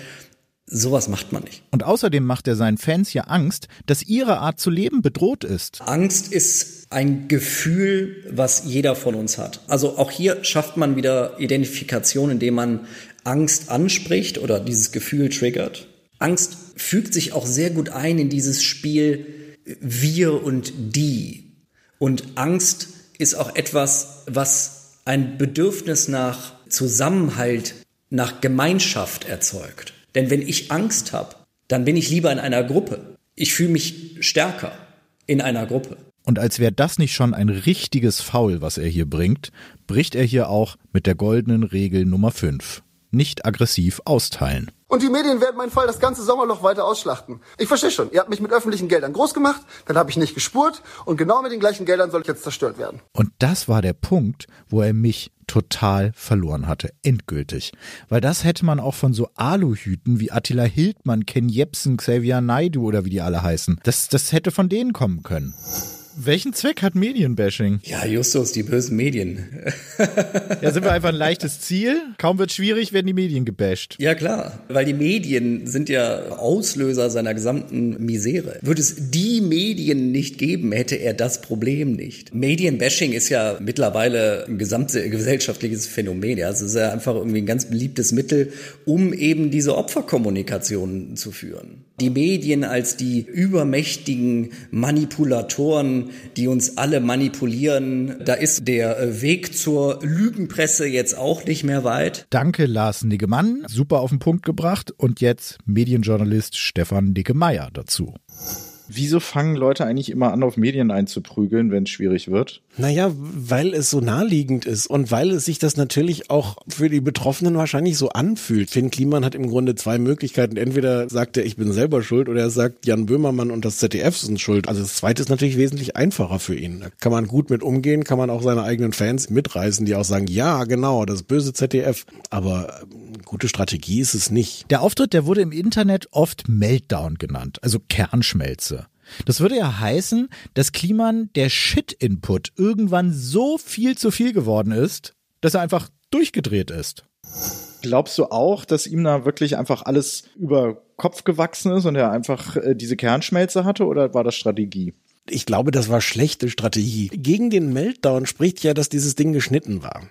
Sowas macht man nicht. Und außerdem macht er seinen Fans ja Angst, dass ihre Art zu leben bedroht ist. Angst ist ein Gefühl, was jeder von uns hat. Also auch hier schafft man wieder Identifikation, indem man Angst anspricht oder dieses Gefühl triggert. Angst fügt sich auch sehr gut ein in dieses Spiel wir und die. Und Angst ist auch etwas, was ein Bedürfnis nach Zusammenhalt, nach Gemeinschaft erzeugt. Denn wenn ich Angst habe, dann bin ich lieber in einer Gruppe. Ich fühle mich stärker in einer Gruppe. Und als wäre das nicht schon ein richtiges Foul, was er hier bringt, bricht er hier auch mit der goldenen Regel Nummer 5. Nicht aggressiv austeilen. Und die Medien werden meinen Fall das ganze Sommerloch weiter ausschlachten. Ich verstehe schon, ihr habt mich mit öffentlichen Geldern groß gemacht, dann habe ich nicht gespurt und genau mit den gleichen Geldern soll ich jetzt zerstört werden. Und das war der Punkt, wo er mich total verloren hatte, endgültig. Weil das hätte man auch von so Aluhüten wie Attila Hildmann, Ken Jebsen, Xavier Naidu oder wie die alle heißen. Das, das hätte von denen kommen können. Welchen Zweck hat Medienbashing? Ja, Justus, die bösen Medien. ja, sind wir einfach ein leichtes Ziel? Kaum wird schwierig, werden die Medien gebasht. Ja, klar. Weil die Medien sind ja Auslöser seiner gesamten Misere. Würde es die Medien nicht geben, hätte er das Problem nicht. Medienbashing ist ja mittlerweile ein gesamtgesellschaftliches Phänomen. Ja, es ist ja einfach irgendwie ein ganz beliebtes Mittel, um eben diese Opferkommunikation zu führen die Medien als die übermächtigen Manipulatoren, die uns alle manipulieren. Da ist der äh, Weg zur Lügenpresse jetzt auch nicht mehr weit. Danke, Lars Niggemann. Super auf den Punkt gebracht. Und jetzt Medienjournalist Stefan Niggemeier dazu. Wieso fangen Leute eigentlich immer an, auf Medien einzuprügeln, wenn es schwierig wird? Naja, weil es so naheliegend ist und weil es sich das natürlich auch für die Betroffenen wahrscheinlich so anfühlt. Finn Kliman hat im Grunde zwei Möglichkeiten. Entweder sagt er, ich bin selber schuld oder er sagt, Jan Böhmermann und das ZDF sind schuld. Also das zweite ist natürlich wesentlich einfacher für ihn. Da kann man gut mit umgehen, kann man auch seine eigenen Fans mitreißen, die auch sagen, ja, genau, das böse ZDF. Aber ähm, gute Strategie ist es nicht. Der Auftritt, der wurde im Internet oft Meltdown genannt, also Kernschmelze. Das würde ja heißen, dass Kliman der Shit-Input irgendwann so viel zu viel geworden ist, dass er einfach durchgedreht ist. Glaubst du auch, dass ihm da wirklich einfach alles über Kopf gewachsen ist und er einfach äh, diese Kernschmelze hatte oder war das Strategie? Ich glaube, das war schlechte Strategie. Gegen den Meltdown spricht ja, dass dieses Ding geschnitten war.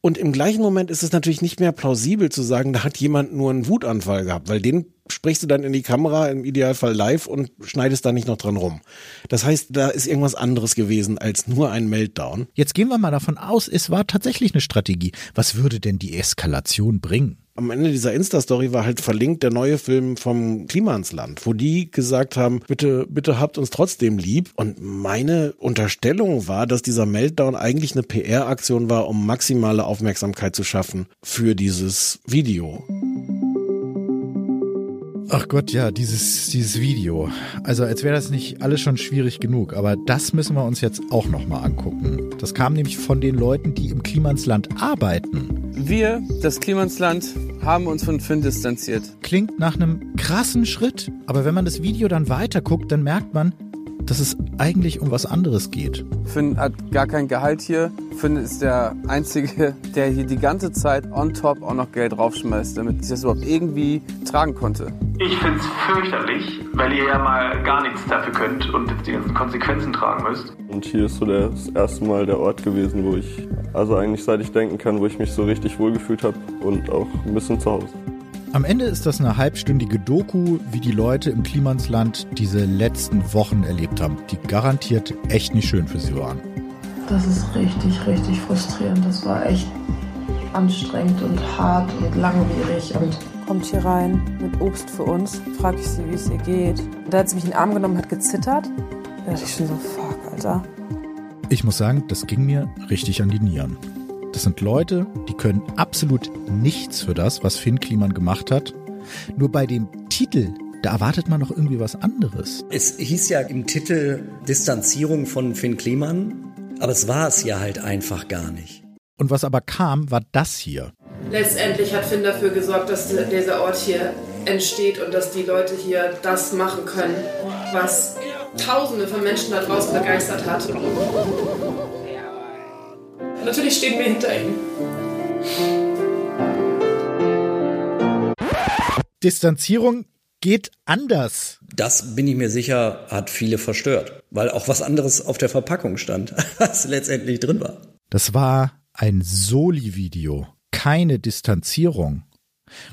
Und im gleichen Moment ist es natürlich nicht mehr plausibel zu sagen, da hat jemand nur einen Wutanfall gehabt, weil den sprichst du dann in die Kamera, im Idealfall live und schneidest da nicht noch dran rum. Das heißt, da ist irgendwas anderes gewesen als nur ein Meltdown. Jetzt gehen wir mal davon aus, es war tatsächlich eine Strategie. Was würde denn die Eskalation bringen? Am Ende dieser Insta-Story war halt verlinkt der neue Film vom Klimansland, wo die gesagt haben, bitte, bitte habt uns trotzdem lieb. Und meine Unterstellung war, dass dieser Meltdown eigentlich eine PR-Aktion war, um maximale Aufmerksamkeit zu schaffen für dieses Video. Ach Gott, ja, dieses, dieses Video. Also als wäre das nicht alles schon schwierig genug, aber das müssen wir uns jetzt auch nochmal angucken. Das kam nämlich von den Leuten, die im Klimansland arbeiten. Wir, das Klimansland, haben uns von Finn distanziert. Klingt nach einem krassen Schritt, aber wenn man das Video dann weiter guckt, dann merkt man, dass es eigentlich um was anderes geht. Finn hat gar kein Gehalt hier. Finn ist der Einzige, der hier die ganze Zeit on top auch noch Geld draufschmeißt, damit ich das überhaupt irgendwie tragen konnte. Ich finde es fürchterlich, weil ihr ja mal gar nichts dafür könnt und jetzt die ganzen Konsequenzen tragen müsst. Und hier ist so das erste Mal der Ort gewesen, wo ich, also eigentlich seit ich denken kann, wo ich mich so richtig wohlgefühlt habe und auch ein bisschen zu Hause. Am Ende ist das eine halbstündige Doku, wie die Leute im Klimansland diese letzten Wochen erlebt haben, die garantiert echt nicht schön für sie waren. Das ist richtig, richtig frustrierend. Das war echt anstrengend und hart und langwierig und kommt hier rein mit Obst für uns, frage ich sie, wie es ihr geht. Da hat sie mich in den Arm genommen, hat gezittert. Da dachte ich schon so, fuck, Alter. Ich muss sagen, das ging mir richtig an die Nieren. Das sind Leute, die können absolut nichts für das, was Finn Kliman gemacht hat. Nur bei dem Titel, da erwartet man noch irgendwie was anderes. Es hieß ja im Titel Distanzierung von Finn Kliman, aber es war es ja halt einfach gar nicht. Und was aber kam, war das hier. Letztendlich hat Finn dafür gesorgt, dass dieser Ort hier entsteht und dass die Leute hier das machen können, was Tausende von Menschen da draußen begeistert hat. Natürlich stehen wir hinter ihm. Distanzierung geht anders. Das bin ich mir sicher, hat viele verstört, weil auch was anderes auf der Verpackung stand, was letztendlich drin war. Das war ein Soli-Video, keine Distanzierung.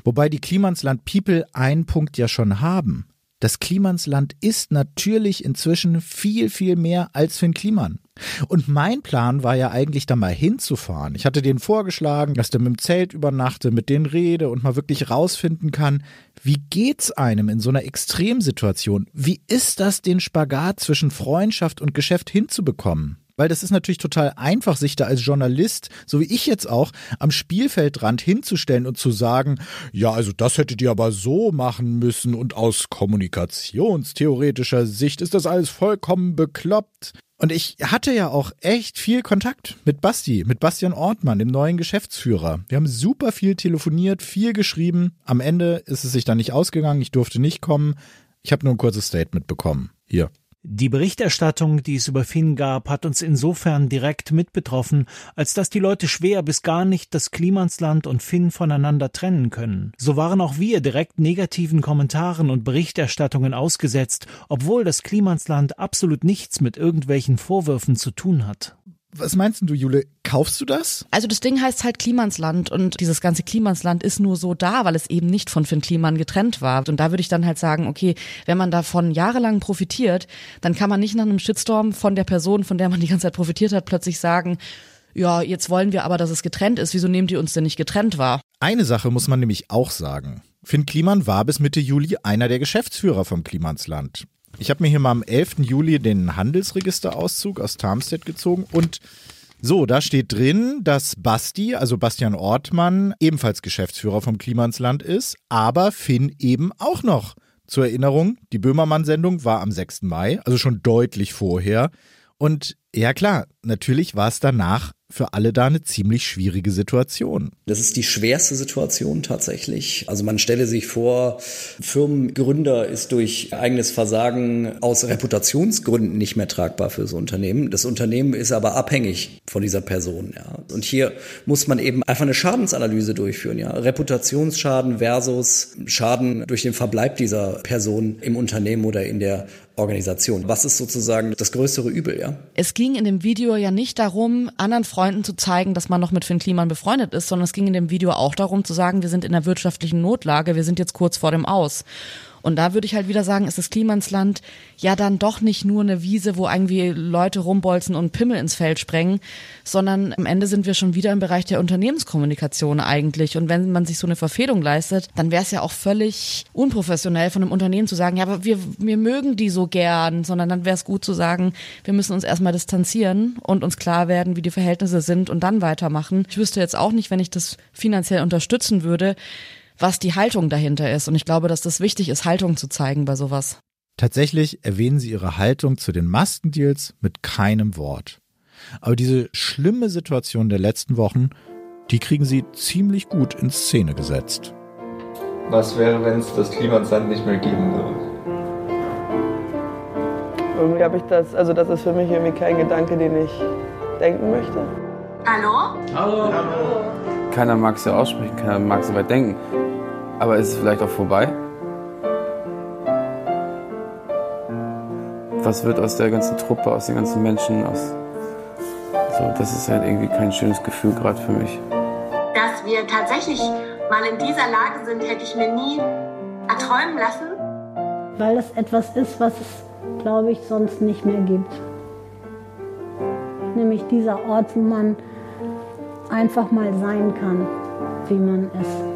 Wobei die Klimansland People einen Punkt ja schon haben. Das Klimansland ist natürlich inzwischen viel, viel mehr als Finn Kliman. Und mein Plan war ja eigentlich da mal hinzufahren. Ich hatte denen vorgeschlagen, dass der mit dem Zelt übernachte, mit denen rede und mal wirklich rausfinden kann, wie geht's einem in so einer Extremsituation? Wie ist das, den Spagat zwischen Freundschaft und Geschäft hinzubekommen? Weil das ist natürlich total einfach, sich da als Journalist, so wie ich jetzt auch, am Spielfeldrand hinzustellen und zu sagen, ja, also das hättet ihr aber so machen müssen und aus kommunikationstheoretischer Sicht ist das alles vollkommen bekloppt. Und ich hatte ja auch echt viel Kontakt mit Basti, mit Bastian Ortmann, dem neuen Geschäftsführer. Wir haben super viel telefoniert, viel geschrieben. Am Ende ist es sich dann nicht ausgegangen. Ich durfte nicht kommen. Ich habe nur ein kurzes Statement bekommen. Hier. Die Berichterstattung, die es über Finn gab, hat uns insofern direkt mitbetroffen, als dass die Leute schwer bis gar nicht das Klimansland und Finn voneinander trennen können. So waren auch wir direkt negativen Kommentaren und Berichterstattungen ausgesetzt, obwohl das Klimansland absolut nichts mit irgendwelchen Vorwürfen zu tun hat. Was meinst du, Jule? Kaufst du das? Also das Ding heißt halt Klimansland und dieses ganze Klimansland ist nur so da, weil es eben nicht von Finn Kliman getrennt war. Und da würde ich dann halt sagen, okay, wenn man davon jahrelang profitiert, dann kann man nicht nach einem Shitstorm von der Person, von der man die ganze Zeit profitiert hat, plötzlich sagen, ja, jetzt wollen wir aber, dass es getrennt ist. Wieso nehmt ihr uns denn nicht getrennt wahr? Eine Sache muss man nämlich auch sagen. Finn Kliman war bis Mitte Juli einer der Geschäftsführer vom Klimansland. Ich habe mir hier mal am 11. Juli den Handelsregisterauszug aus Tarmstedt gezogen und so, da steht drin, dass Basti, also Bastian Ortmann, ebenfalls Geschäftsführer vom Klimansland ist, aber Finn eben auch noch. Zur Erinnerung, die Böhmermann-Sendung war am 6. Mai, also schon deutlich vorher. Und ja klar, natürlich war es danach für alle da eine ziemlich schwierige Situation. Das ist die schwerste Situation tatsächlich. Also man stelle sich vor, Firmengründer ist durch eigenes Versagen aus Reputationsgründen nicht mehr tragbar fürs Unternehmen. Das Unternehmen ist aber abhängig von dieser Person. Ja. Und hier muss man eben einfach eine Schadensanalyse durchführen. Ja. Reputationsschaden versus Schaden durch den Verbleib dieser Person im Unternehmen oder in der Organisation. Was ist sozusagen das größere Übel, ja? Es ging in dem Video ja nicht darum, anderen Freunden zu zeigen, dass man noch mit Finn Kliman befreundet ist, sondern es ging in dem Video auch darum zu sagen, wir sind in der wirtschaftlichen Notlage, wir sind jetzt kurz vor dem Aus. Und da würde ich halt wieder sagen, ist das Klimansland ja dann doch nicht nur eine Wiese, wo irgendwie Leute rumbolzen und Pimmel ins Feld sprengen, sondern am Ende sind wir schon wieder im Bereich der Unternehmenskommunikation eigentlich. Und wenn man sich so eine Verfehlung leistet, dann wäre es ja auch völlig unprofessionell von einem Unternehmen zu sagen, ja, aber wir, wir mögen die so gern, sondern dann wäre es gut zu sagen, wir müssen uns erstmal distanzieren und uns klar werden, wie die Verhältnisse sind und dann weitermachen. Ich wüsste jetzt auch nicht, wenn ich das finanziell unterstützen würde, was die Haltung dahinter ist. Und ich glaube, dass das wichtig ist, Haltung zu zeigen bei sowas. Tatsächlich erwähnen sie ihre Haltung zu den Maskendeals mit keinem Wort. Aber diese schlimme Situation der letzten Wochen, die kriegen sie ziemlich gut in Szene gesetzt. Was wäre, wenn es das Klimasand nicht mehr geben würde? Irgendwie habe ich das, also das ist für mich irgendwie kein Gedanke, den ich denken möchte. Hallo? Hallo. Hallo. Keiner mag es ja aussprechen, keiner mag so weit denken. Aber ist es vielleicht auch vorbei? Was wird aus der ganzen Truppe, aus den ganzen Menschen, aus. So, das ist halt irgendwie kein schönes Gefühl gerade für mich. Dass wir tatsächlich mal in dieser Lage sind, hätte ich mir nie erträumen lassen. Weil das etwas ist, was es, glaube ich, sonst nicht mehr gibt. Nämlich dieser Ort, wo man einfach mal sein kann, wie man ist.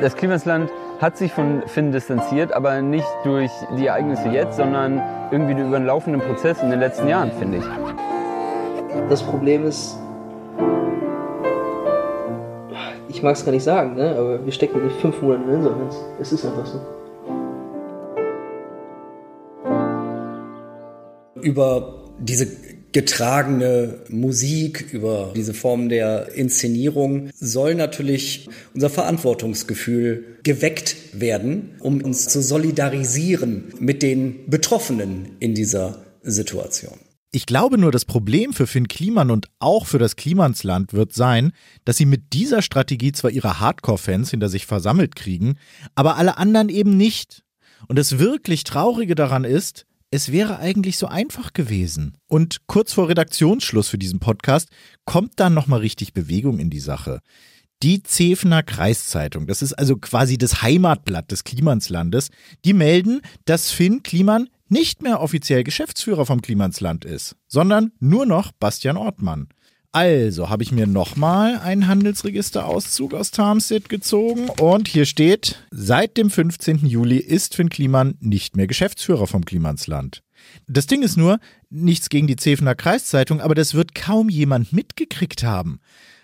Das Klimasland hat sich von Finn distanziert, aber nicht durch die Ereignisse jetzt, sondern irgendwie über den laufenden Prozess in den letzten Jahren, finde ich. Das Problem ist, ich mag es gar nicht sagen, ne? aber wir stecken nicht fünf Monate in Insolvenz. Es ist einfach so. Über diese getragene Musik, über diese Form der Inszenierung soll natürlich unser Verantwortungsgefühl geweckt werden, um uns zu solidarisieren mit den Betroffenen in dieser Situation. Ich glaube nur, das Problem für Finn Kliman und auch für das Klimansland wird sein, dass sie mit dieser Strategie zwar ihre Hardcore-Fans hinter sich versammelt kriegen, aber alle anderen eben nicht. Und das wirklich Traurige daran ist, es wäre eigentlich so einfach gewesen. Und kurz vor Redaktionsschluss für diesen Podcast kommt dann nochmal richtig Bewegung in die Sache. Die Zefener Kreiszeitung, das ist also quasi das Heimatblatt des Klimanslandes, die melden, dass Finn Kliman nicht mehr offiziell Geschäftsführer vom Klimansland ist, sondern nur noch Bastian Ortmann. Also habe ich mir nochmal einen Handelsregisterauszug aus Tarmstedt gezogen und hier steht, seit dem 15. Juli ist Finn Kliman nicht mehr Geschäftsführer vom Klimansland. Das Ding ist nur, nichts gegen die Zefener Kreiszeitung, aber das wird kaum jemand mitgekriegt haben.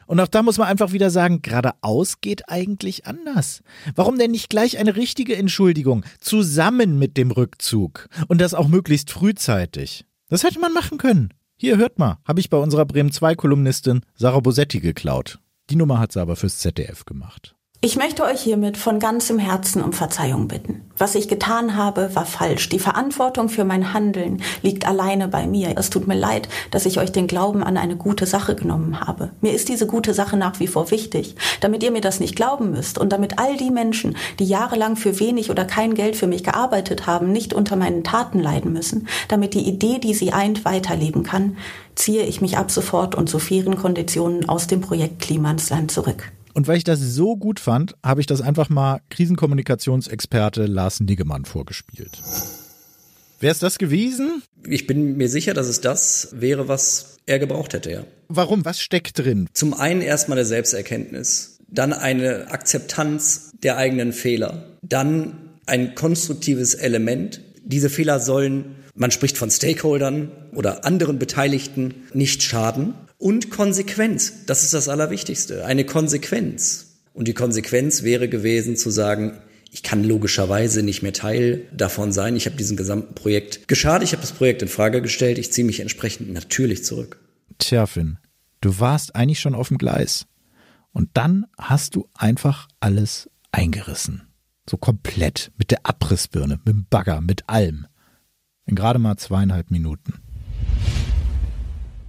Und auch da muss man einfach wieder sagen, geradeaus geht eigentlich anders. Warum denn nicht gleich eine richtige Entschuldigung, zusammen mit dem Rückzug? Und das auch möglichst frühzeitig. Das hätte man machen können. Hier, hört mal, habe ich bei unserer Bremen 2 Kolumnistin Sarah Bosetti geklaut. Die Nummer hat sie aber fürs ZDF gemacht. Ich möchte euch hiermit von ganzem Herzen um Verzeihung bitten. Was ich getan habe, war falsch. Die Verantwortung für mein Handeln liegt alleine bei mir. Es tut mir leid, dass ich euch den Glauben an eine gute Sache genommen habe. Mir ist diese gute Sache nach wie vor wichtig, damit ihr mir das nicht glauben müsst und damit all die Menschen, die jahrelang für wenig oder kein Geld für mich gearbeitet haben, nicht unter meinen Taten leiden müssen, damit die Idee, die sie eint, weiterleben kann, ziehe ich mich ab sofort und zu fairen Konditionen aus dem Projekt Klimansland zurück. Und weil ich das so gut fand, habe ich das einfach mal Krisenkommunikationsexperte Lars Niggemann vorgespielt. Wer ist das gewesen? Ich bin mir sicher, dass es das wäre, was er gebraucht hätte, ja. Warum? Was steckt drin? Zum einen erstmal eine Selbsterkenntnis, dann eine Akzeptanz der eigenen Fehler, dann ein konstruktives Element. Diese Fehler sollen, man spricht von Stakeholdern oder anderen Beteiligten, nicht schaden und Konsequenz. Das ist das Allerwichtigste. Eine Konsequenz. Und die Konsequenz wäre gewesen zu sagen, ich kann logischerweise nicht mehr Teil davon sein. Ich habe diesem gesamten Projekt geschadet. Ich habe das Projekt in Frage gestellt. Ich ziehe mich entsprechend natürlich zurück. Tja, Finn, Du warst eigentlich schon auf dem Gleis. Und dann hast du einfach alles eingerissen. So komplett. Mit der Abrissbirne, mit dem Bagger, mit allem. In gerade mal zweieinhalb Minuten.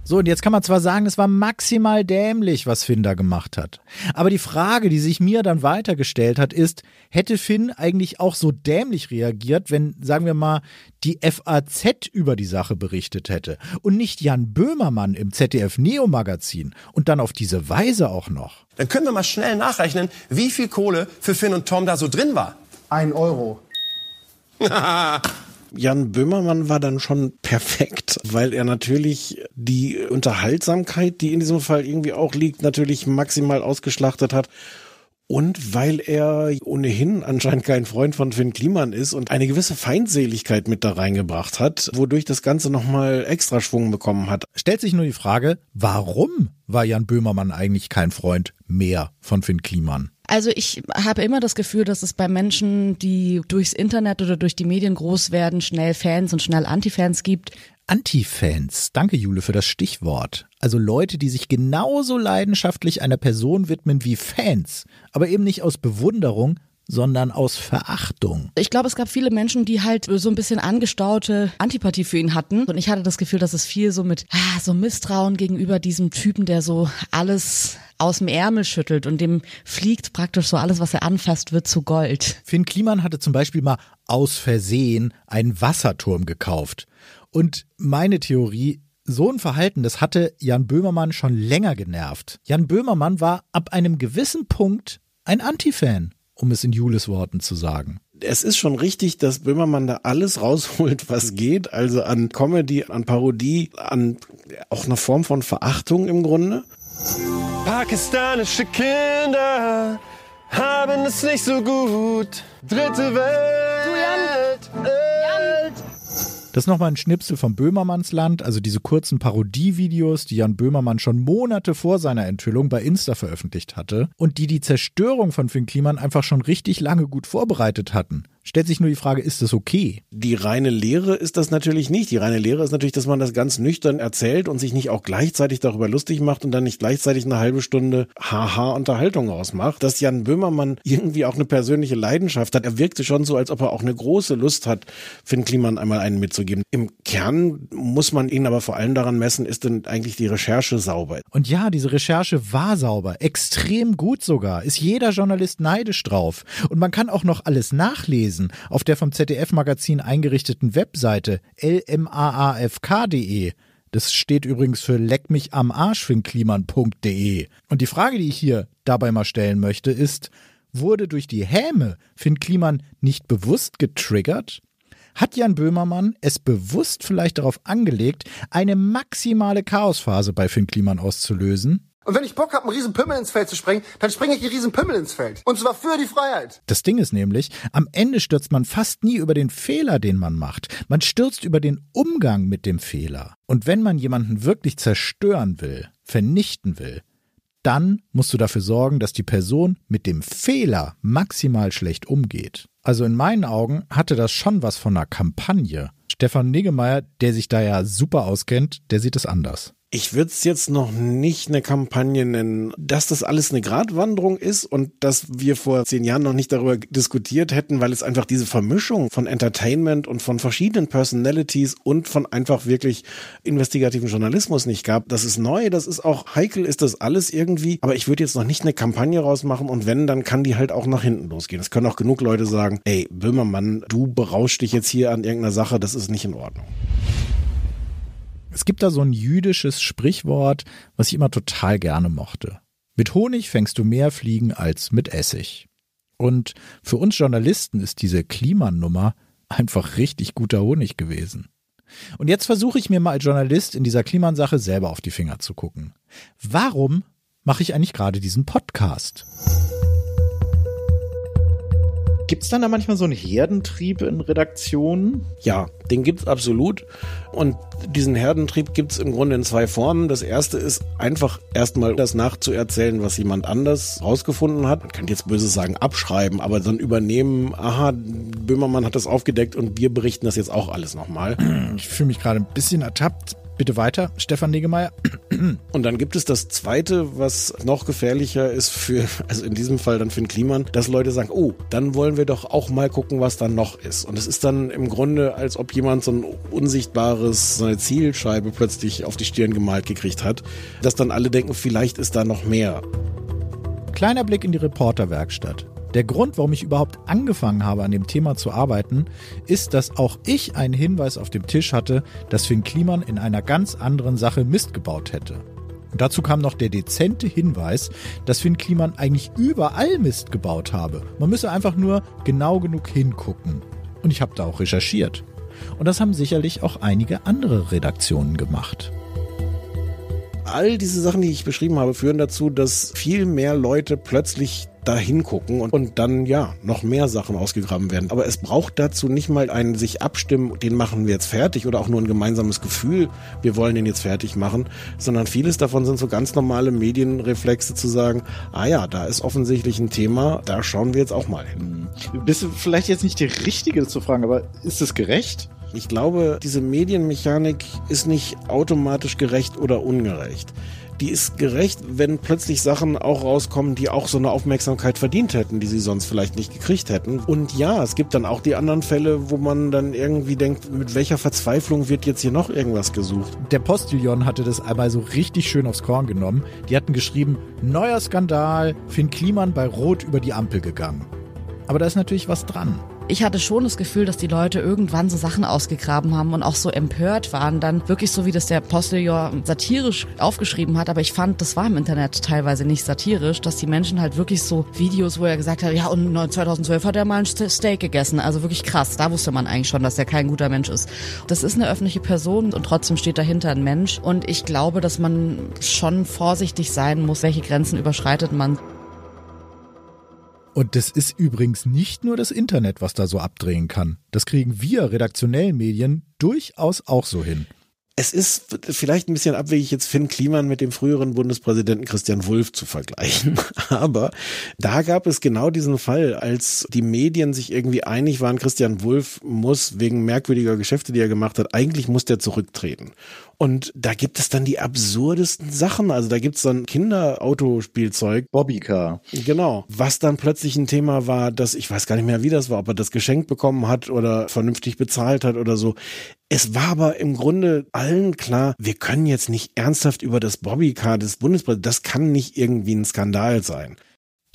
So, und jetzt kann man zwar sagen, es war maximal dämlich, was Finn da gemacht hat. Aber die Frage, die sich mir dann weitergestellt hat, ist, hätte Finn eigentlich auch so dämlich reagiert, wenn, sagen wir mal, die FAZ über die Sache berichtet hätte und nicht Jan Böhmermann im ZDF Neo Magazin und dann auf diese Weise auch noch? Dann können wir mal schnell nachrechnen, wie viel Kohle für Finn und Tom da so drin war. Ein Euro. Jan Böhmermann war dann schon perfekt, weil er natürlich die Unterhaltsamkeit, die in diesem Fall irgendwie auch liegt, natürlich maximal ausgeschlachtet hat. Und weil er ohnehin anscheinend kein Freund von Finn Kliman ist und eine gewisse Feindseligkeit mit da reingebracht hat, wodurch das Ganze nochmal extra Schwung bekommen hat. Stellt sich nur die Frage, warum war Jan Böhmermann eigentlich kein Freund mehr von Finn Kliman? Also ich habe immer das Gefühl, dass es bei Menschen, die durchs Internet oder durch die Medien groß werden, schnell Fans und schnell Antifans gibt. Antifans. Danke, Jule, für das Stichwort. Also Leute, die sich genauso leidenschaftlich einer Person widmen wie Fans, aber eben nicht aus Bewunderung, sondern aus Verachtung. Ich glaube, es gab viele Menschen, die halt so ein bisschen angestaute Antipathie für ihn hatten. Und ich hatte das Gefühl, dass es viel so mit ah, so Misstrauen gegenüber diesem Typen, der so alles aus dem Ärmel schüttelt und dem fliegt praktisch so alles, was er anfasst, wird zu Gold. Finn Kliman hatte zum Beispiel mal aus Versehen einen Wasserturm gekauft. Und meine Theorie, so ein Verhalten, das hatte Jan Böhmermann schon länger genervt. Jan Böhmermann war ab einem gewissen Punkt ein Antifan, um es in Jules Worten zu sagen. Es ist schon richtig, dass Böhmermann da alles rausholt, was geht, also an Comedy, an Parodie, an auch eine Form von Verachtung im Grunde. Pakistanische Kinder haben es nicht so gut. Dritte Welt. Das ist nochmal ein Schnipsel vom Böhmermannsland, also diese kurzen Parodievideos, die Jan Böhmermann schon Monate vor seiner Enthüllung bei Insta veröffentlicht hatte und die die Zerstörung von Finn Kliman einfach schon richtig lange gut vorbereitet hatten. Stellt sich nur die Frage, ist das okay? Die reine Lehre ist das natürlich nicht. Die reine Lehre ist natürlich, dass man das ganz nüchtern erzählt und sich nicht auch gleichzeitig darüber lustig macht und dann nicht gleichzeitig eine halbe Stunde Haha-Unterhaltung ausmacht. Dass Jan Böhmermann irgendwie auch eine persönliche Leidenschaft hat. Er wirkte schon so, als ob er auch eine große Lust hat, Finn Kliman einmal einen mitzugeben. Im Kern muss man ihn aber vor allem daran messen, ist denn eigentlich die Recherche sauber? Und ja, diese Recherche war sauber. Extrem gut sogar. Ist jeder Journalist neidisch drauf. Und man kann auch noch alles nachlesen lesen auf der vom ZDF-Magazin eingerichteten Webseite lmaafk.de. Das steht übrigens für leck mich am Arsch Und die Frage, die ich hier dabei mal stellen möchte, ist, wurde durch die Häme Finn Kliman nicht bewusst getriggert? Hat Jan Böhmermann es bewusst vielleicht darauf angelegt, eine maximale Chaosphase bei Finn Kliman auszulösen? Und wenn ich Bock habe, einen riesen Pimmel ins Feld zu sprengen, dann springe ich die riesen Pimmel ins Feld. Und zwar für die Freiheit. Das Ding ist nämlich, am Ende stürzt man fast nie über den Fehler, den man macht. Man stürzt über den Umgang mit dem Fehler. Und wenn man jemanden wirklich zerstören will, vernichten will, dann musst du dafür sorgen, dass die Person mit dem Fehler maximal schlecht umgeht. Also in meinen Augen hatte das schon was von einer Kampagne. Stefan Niggemeier, der sich da ja super auskennt, der sieht es anders. Ich würde es jetzt noch nicht eine Kampagne nennen, dass das alles eine Gratwanderung ist und dass wir vor zehn Jahren noch nicht darüber diskutiert hätten, weil es einfach diese Vermischung von Entertainment und von verschiedenen Personalities und von einfach wirklich investigativen Journalismus nicht gab. Das ist neu, das ist auch heikel, ist das alles irgendwie. Aber ich würde jetzt noch nicht eine Kampagne rausmachen und wenn, dann kann die halt auch nach hinten losgehen. Es können auch genug Leute sagen, ey, Böhmermann, du berauschst dich jetzt hier an irgendeiner Sache, das ist nicht in Ordnung. Es gibt da so ein jüdisches Sprichwort, was ich immer total gerne mochte. Mit Honig fängst du mehr Fliegen als mit Essig. Und für uns Journalisten ist diese Klimanummer einfach richtig guter Honig gewesen. Und jetzt versuche ich mir mal als Journalist in dieser Klimansache selber auf die Finger zu gucken. Warum mache ich eigentlich gerade diesen Podcast? Gibt es dann da manchmal so einen Herdentrieb in Redaktionen? Ja, den gibt es absolut. Und diesen Herdentrieb gibt es im Grunde in zwei Formen. Das erste ist einfach erstmal das nachzuerzählen, was jemand anders rausgefunden hat. Man könnte jetzt böse sagen, abschreiben, aber dann übernehmen, aha, Böhmermann hat das aufgedeckt und wir berichten das jetzt auch alles nochmal. Ich fühle mich gerade ein bisschen ertappt Bitte weiter, Stefan Negemeyer. Und dann gibt es das zweite, was noch gefährlicher ist für, also in diesem Fall dann für den Kliman, dass Leute sagen, oh, dann wollen wir doch auch mal gucken, was da noch ist. Und es ist dann im Grunde, als ob jemand so ein unsichtbares, so eine Zielscheibe plötzlich auf die Stirn gemalt gekriegt hat, dass dann alle denken, vielleicht ist da noch mehr. Kleiner Blick in die Reporterwerkstatt. Der Grund, warum ich überhaupt angefangen habe, an dem Thema zu arbeiten, ist, dass auch ich einen Hinweis auf dem Tisch hatte, dass Finn Kliman in einer ganz anderen Sache Mist gebaut hätte. Und dazu kam noch der dezente Hinweis, dass Finn Kliman eigentlich überall Mist gebaut habe. Man müsse einfach nur genau genug hingucken. Und ich habe da auch recherchiert. Und das haben sicherlich auch einige andere Redaktionen gemacht all diese Sachen, die ich beschrieben habe, führen dazu, dass viel mehr Leute plötzlich da hingucken und, und dann ja noch mehr Sachen ausgegraben werden. Aber es braucht dazu nicht mal ein sich abstimmen, den machen wir jetzt fertig oder auch nur ein gemeinsames Gefühl, wir wollen den jetzt fertig machen, sondern vieles davon sind so ganz normale Medienreflexe zu sagen, ah ja, da ist offensichtlich ein Thema, da schauen wir jetzt auch mal hin. Bist du vielleicht jetzt nicht der Richtige zu fragen, aber ist es gerecht? Ich glaube, diese Medienmechanik ist nicht automatisch gerecht oder ungerecht. Die ist gerecht, wenn plötzlich Sachen auch rauskommen, die auch so eine Aufmerksamkeit verdient hätten, die sie sonst vielleicht nicht gekriegt hätten. Und ja, es gibt dann auch die anderen Fälle, wo man dann irgendwie denkt, mit welcher Verzweiflung wird jetzt hier noch irgendwas gesucht. Der Postillon hatte das einmal so richtig schön aufs Korn genommen. Die hatten geschrieben, neuer Skandal, Finn Kliman bei Rot über die Ampel gegangen. Aber da ist natürlich was dran. Ich hatte schon das Gefühl, dass die Leute irgendwann so Sachen ausgegraben haben und auch so empört waren, dann wirklich so wie das der Postillon satirisch aufgeschrieben hat, aber ich fand, das war im Internet teilweise nicht satirisch, dass die Menschen halt wirklich so Videos, wo er gesagt hat, ja und 2012 hat er mal ein Steak gegessen, also wirklich krass, da wusste man eigentlich schon, dass er kein guter Mensch ist. Das ist eine öffentliche Person und trotzdem steht dahinter ein Mensch. Und ich glaube, dass man schon vorsichtig sein muss, welche Grenzen überschreitet man. Und das ist übrigens nicht nur das Internet, was da so abdrehen kann. Das kriegen wir redaktionellen Medien durchaus auch so hin. Es ist vielleicht ein bisschen abwegig, jetzt Finn Kliman mit dem früheren Bundespräsidenten Christian Wulff zu vergleichen. Aber da gab es genau diesen Fall, als die Medien sich irgendwie einig waren, Christian Wulff muss wegen merkwürdiger Geschäfte, die er gemacht hat, eigentlich muss der zurücktreten. Und da gibt es dann die absurdesten Sachen. Also da gibt es dann Kinderautospielzeug. Bobbycar. Genau. Was dann plötzlich ein Thema war, dass ich weiß gar nicht mehr, wie das war, ob er das geschenkt bekommen hat oder vernünftig bezahlt hat oder so. Es war aber im Grunde allen klar, wir können jetzt nicht ernsthaft über das Bobbycar des Bundespräsidenten, das kann nicht irgendwie ein Skandal sein.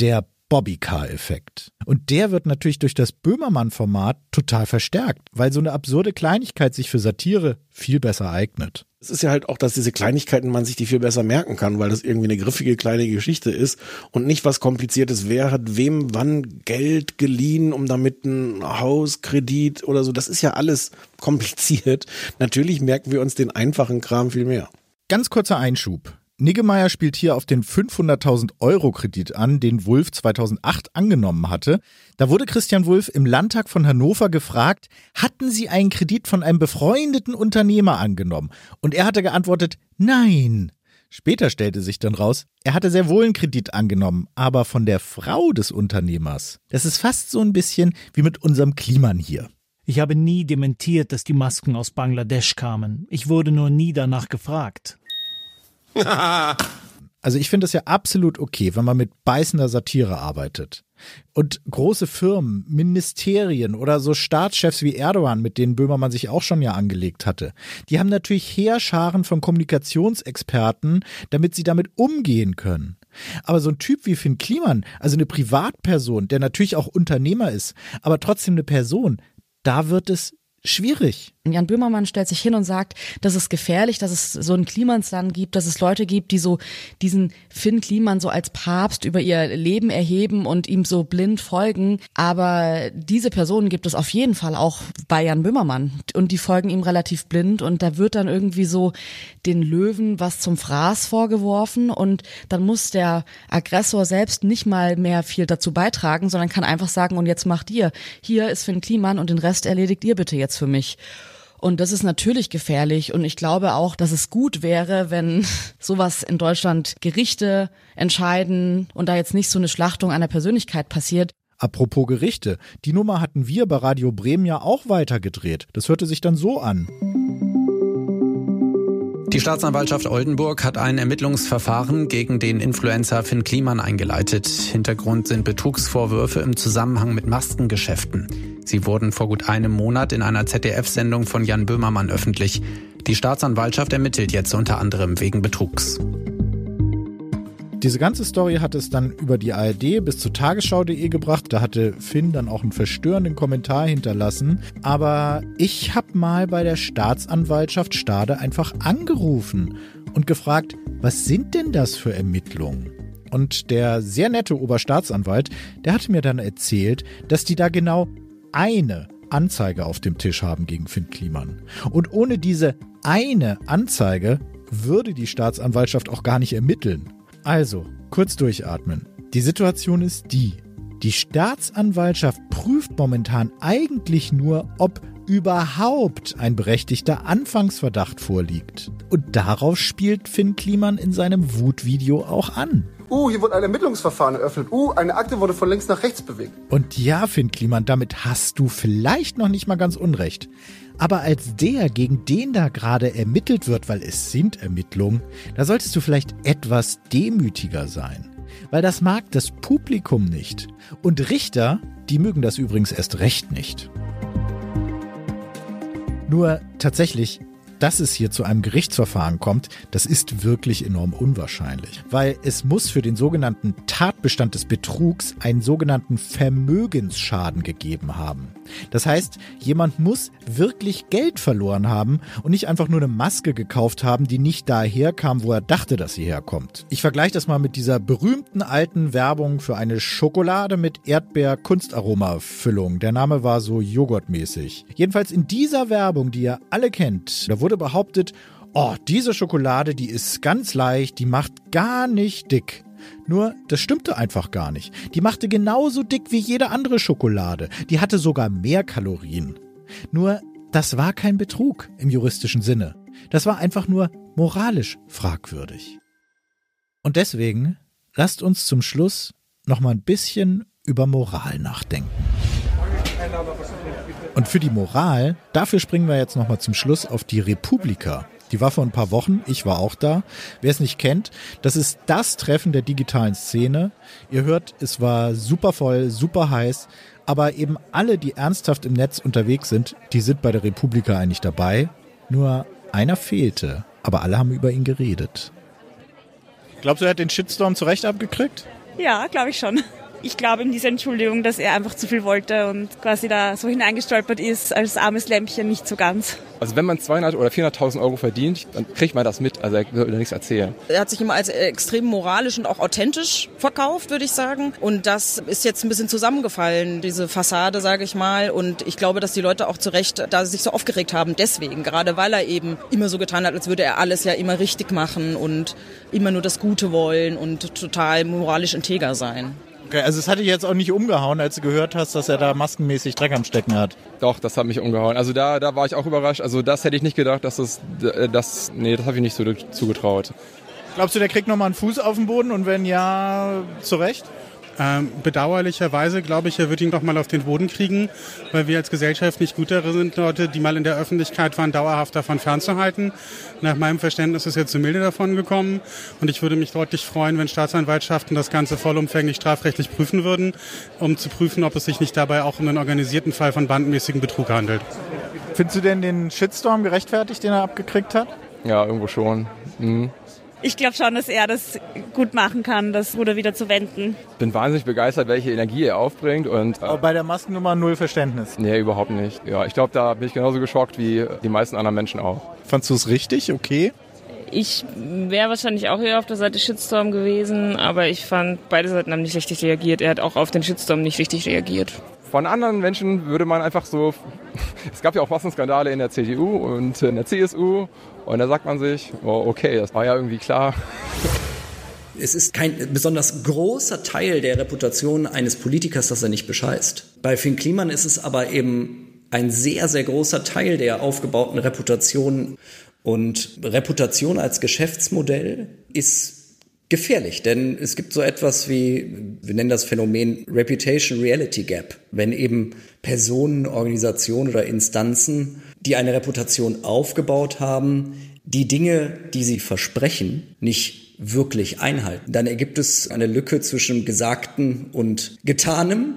Der Bobbycar-Effekt. Und der wird natürlich durch das Böhmermann-Format total verstärkt, weil so eine absurde Kleinigkeit sich für Satire viel besser eignet. Es ist ja halt auch, dass diese Kleinigkeiten man sich die viel besser merken kann, weil das irgendwie eine griffige kleine Geschichte ist und nicht was kompliziertes. Wer hat wem wann Geld geliehen, um damit ein Hauskredit oder so. Das ist ja alles kompliziert. Natürlich merken wir uns den einfachen Kram viel mehr. Ganz kurzer Einschub. Niggemeier spielt hier auf den 500.000 Euro Kredit an, den Wulff 2008 angenommen hatte. Da wurde Christian Wulff im Landtag von Hannover gefragt, hatten Sie einen Kredit von einem befreundeten Unternehmer angenommen? Und er hatte geantwortet, nein. Später stellte sich dann raus, er hatte sehr wohl einen Kredit angenommen, aber von der Frau des Unternehmers. Das ist fast so ein bisschen wie mit unserem Kliman hier. Ich habe nie dementiert, dass die Masken aus Bangladesch kamen. Ich wurde nur nie danach gefragt. also ich finde es ja absolut okay, wenn man mit beißender Satire arbeitet. Und große Firmen, Ministerien oder so Staatschefs wie Erdogan, mit denen Böhmermann sich auch schon ja angelegt hatte, die haben natürlich Heerscharen von Kommunikationsexperten, damit sie damit umgehen können. Aber so ein Typ wie Finn Kliman, also eine Privatperson, der natürlich auch Unternehmer ist, aber trotzdem eine Person, da wird es schwierig. Jan Böhmermann stellt sich hin und sagt, das ist gefährlich, dass es so ein Klimansland gibt, dass es Leute gibt, die so diesen Finn Kliman so als Papst über ihr Leben erheben und ihm so blind folgen. Aber diese Personen gibt es auf jeden Fall auch bei Jan Böhmermann und die folgen ihm relativ blind und da wird dann irgendwie so den Löwen was zum Fraß vorgeworfen und dann muss der Aggressor selbst nicht mal mehr viel dazu beitragen, sondern kann einfach sagen, und jetzt macht ihr. Hier ist Finn Kliman und den Rest erledigt ihr bitte jetzt für mich. Und das ist natürlich gefährlich. Und ich glaube auch, dass es gut wäre, wenn sowas in Deutschland Gerichte entscheiden und da jetzt nicht so eine Schlachtung einer Persönlichkeit passiert. Apropos Gerichte, die Nummer hatten wir bei Radio Bremen ja auch weitergedreht. Das hörte sich dann so an. Die Staatsanwaltschaft Oldenburg hat ein Ermittlungsverfahren gegen den Influencer Finn Kliman eingeleitet. Hintergrund sind Betrugsvorwürfe im Zusammenhang mit Maskengeschäften. Sie wurden vor gut einem Monat in einer ZDF-Sendung von Jan Böhmermann öffentlich. Die Staatsanwaltschaft ermittelt jetzt unter anderem wegen Betrugs. Diese ganze Story hat es dann über die ARD bis zu tagesschau.de gebracht. Da hatte Finn dann auch einen verstörenden Kommentar hinterlassen. Aber ich habe mal bei der Staatsanwaltschaft Stade einfach angerufen und gefragt, was sind denn das für Ermittlungen? Und der sehr nette Oberstaatsanwalt, der hatte mir dann erzählt, dass die da genau eine Anzeige auf dem Tisch haben gegen Finn Kliman. Und ohne diese eine Anzeige würde die Staatsanwaltschaft auch gar nicht ermitteln. Also, kurz durchatmen. Die Situation ist die. Die Staatsanwaltschaft prüft momentan eigentlich nur, ob überhaupt ein berechtigter Anfangsverdacht vorliegt. Und darauf spielt Finn Kliman in seinem Wutvideo auch an. Uh, hier wurde ein Ermittlungsverfahren eröffnet. Uh, eine Akte wurde von links nach rechts bewegt. Und ja, Finn Kliman, damit hast du vielleicht noch nicht mal ganz unrecht. Aber als der, gegen den da gerade ermittelt wird, weil es sind Ermittlungen, da solltest du vielleicht etwas demütiger sein. Weil das mag das Publikum nicht. Und Richter, die mögen das übrigens erst recht nicht. Nur tatsächlich, dass es hier zu einem Gerichtsverfahren kommt, das ist wirklich enorm unwahrscheinlich. Weil es muss für den sogenannten Tatbestand des Betrugs einen sogenannten Vermögensschaden gegeben haben. Das heißt, jemand muss wirklich Geld verloren haben und nicht einfach nur eine Maske gekauft haben, die nicht daher kam, wo er dachte, dass sie herkommt. Ich vergleiche das mal mit dieser berühmten alten Werbung für eine Schokolade mit Erdbeer-Kunstaroma-Füllung. Der Name war so joghurtmäßig. Jedenfalls in dieser Werbung, die ihr alle kennt, da wurde behauptet, oh, diese Schokolade, die ist ganz leicht, die macht gar nicht dick. Nur, das stimmte einfach gar nicht. Die machte genauso dick wie jede andere Schokolade. Die hatte sogar mehr Kalorien. Nur, das war kein Betrug im juristischen Sinne. Das war einfach nur moralisch fragwürdig. Und deswegen lasst uns zum Schluss noch mal ein bisschen über Moral nachdenken. Und für die Moral, dafür springen wir jetzt noch mal zum Schluss auf die Republika. Die war vor ein paar Wochen, ich war auch da. Wer es nicht kennt, das ist das Treffen der digitalen Szene. Ihr hört, es war super voll, super heiß, aber eben alle, die ernsthaft im Netz unterwegs sind, die sind bei der Republika eigentlich dabei. Nur einer fehlte, aber alle haben über ihn geredet. Glaubst du, er hat den Shitstorm zurecht abgekriegt? Ja, glaube ich schon. Ich glaube ihm diese Entschuldigung, dass er einfach zu viel wollte und quasi da so hineingestolpert ist als armes Lämpchen nicht so ganz. Also wenn man 200 oder 400.000 Euro verdient, dann kriegt man das mit. Also er will nichts erzählen. Er hat sich immer als extrem moralisch und auch authentisch verkauft, würde ich sagen. Und das ist jetzt ein bisschen zusammengefallen, diese Fassade, sage ich mal. Und ich glaube, dass die Leute auch zu Recht da sich so aufgeregt haben. Deswegen, gerade weil er eben immer so getan hat, als würde er alles ja immer richtig machen und immer nur das Gute wollen und total moralisch integer sein. Okay, also es hatte dich jetzt auch nicht umgehauen, als du gehört hast, dass er da maskenmäßig Dreck am Stecken hat. Doch, das hat mich umgehauen. Also da, da war ich auch überrascht. Also das hätte ich nicht gedacht, dass das, das nee, das habe ich nicht so zugetraut. Glaubst du, der kriegt nochmal einen Fuß auf den Boden und wenn ja, zurecht? Ähm, bedauerlicherweise glaube ich, er wird ihn doch mal auf den Boden kriegen, weil wir als Gesellschaft nicht gut darin sind, Leute, die mal in der Öffentlichkeit waren, dauerhaft davon fernzuhalten. Nach meinem Verständnis ist er zu milde davon gekommen und ich würde mich deutlich freuen, wenn Staatsanwaltschaften das Ganze vollumfänglich strafrechtlich prüfen würden, um zu prüfen, ob es sich nicht dabei auch um einen organisierten Fall von bandmäßigem Betrug handelt. Findest du denn den Shitstorm gerechtfertigt, den er abgekriegt hat? Ja, irgendwo schon. Mhm. Ich glaube schon, dass er das gut machen kann, das Ruder wieder zu wenden. Bin wahnsinnig begeistert, welche Energie er aufbringt. Und, äh, Aber bei der Maskennummer null Verständnis? Nee, überhaupt nicht. Ja, ich glaube, da bin ich genauso geschockt wie die meisten anderen Menschen auch. Fandst du es richtig? Okay? Ich wäre wahrscheinlich auch eher auf der Seite Shitstorm gewesen, aber ich fand, beide Seiten haben nicht richtig reagiert. Er hat auch auf den Shitstorm nicht richtig reagiert. Von anderen Menschen würde man einfach so, es gab ja auch Massenskandale in der CDU und in der CSU und da sagt man sich, oh, okay, das war ja irgendwie klar. Es ist kein besonders großer Teil der Reputation eines Politikers, dass er nicht bescheißt. Bei Finn Kliman ist es aber eben ein sehr, sehr großer Teil der aufgebauten Reputation. Und Reputation als Geschäftsmodell ist gefährlich, denn es gibt so etwas wie, wir nennen das Phänomen Reputation Reality Gap, wenn eben Personen, Organisationen oder Instanzen, die eine Reputation aufgebaut haben, die Dinge, die sie versprechen, nicht wirklich einhalten. Dann ergibt es eine Lücke zwischen Gesagten und Getanem.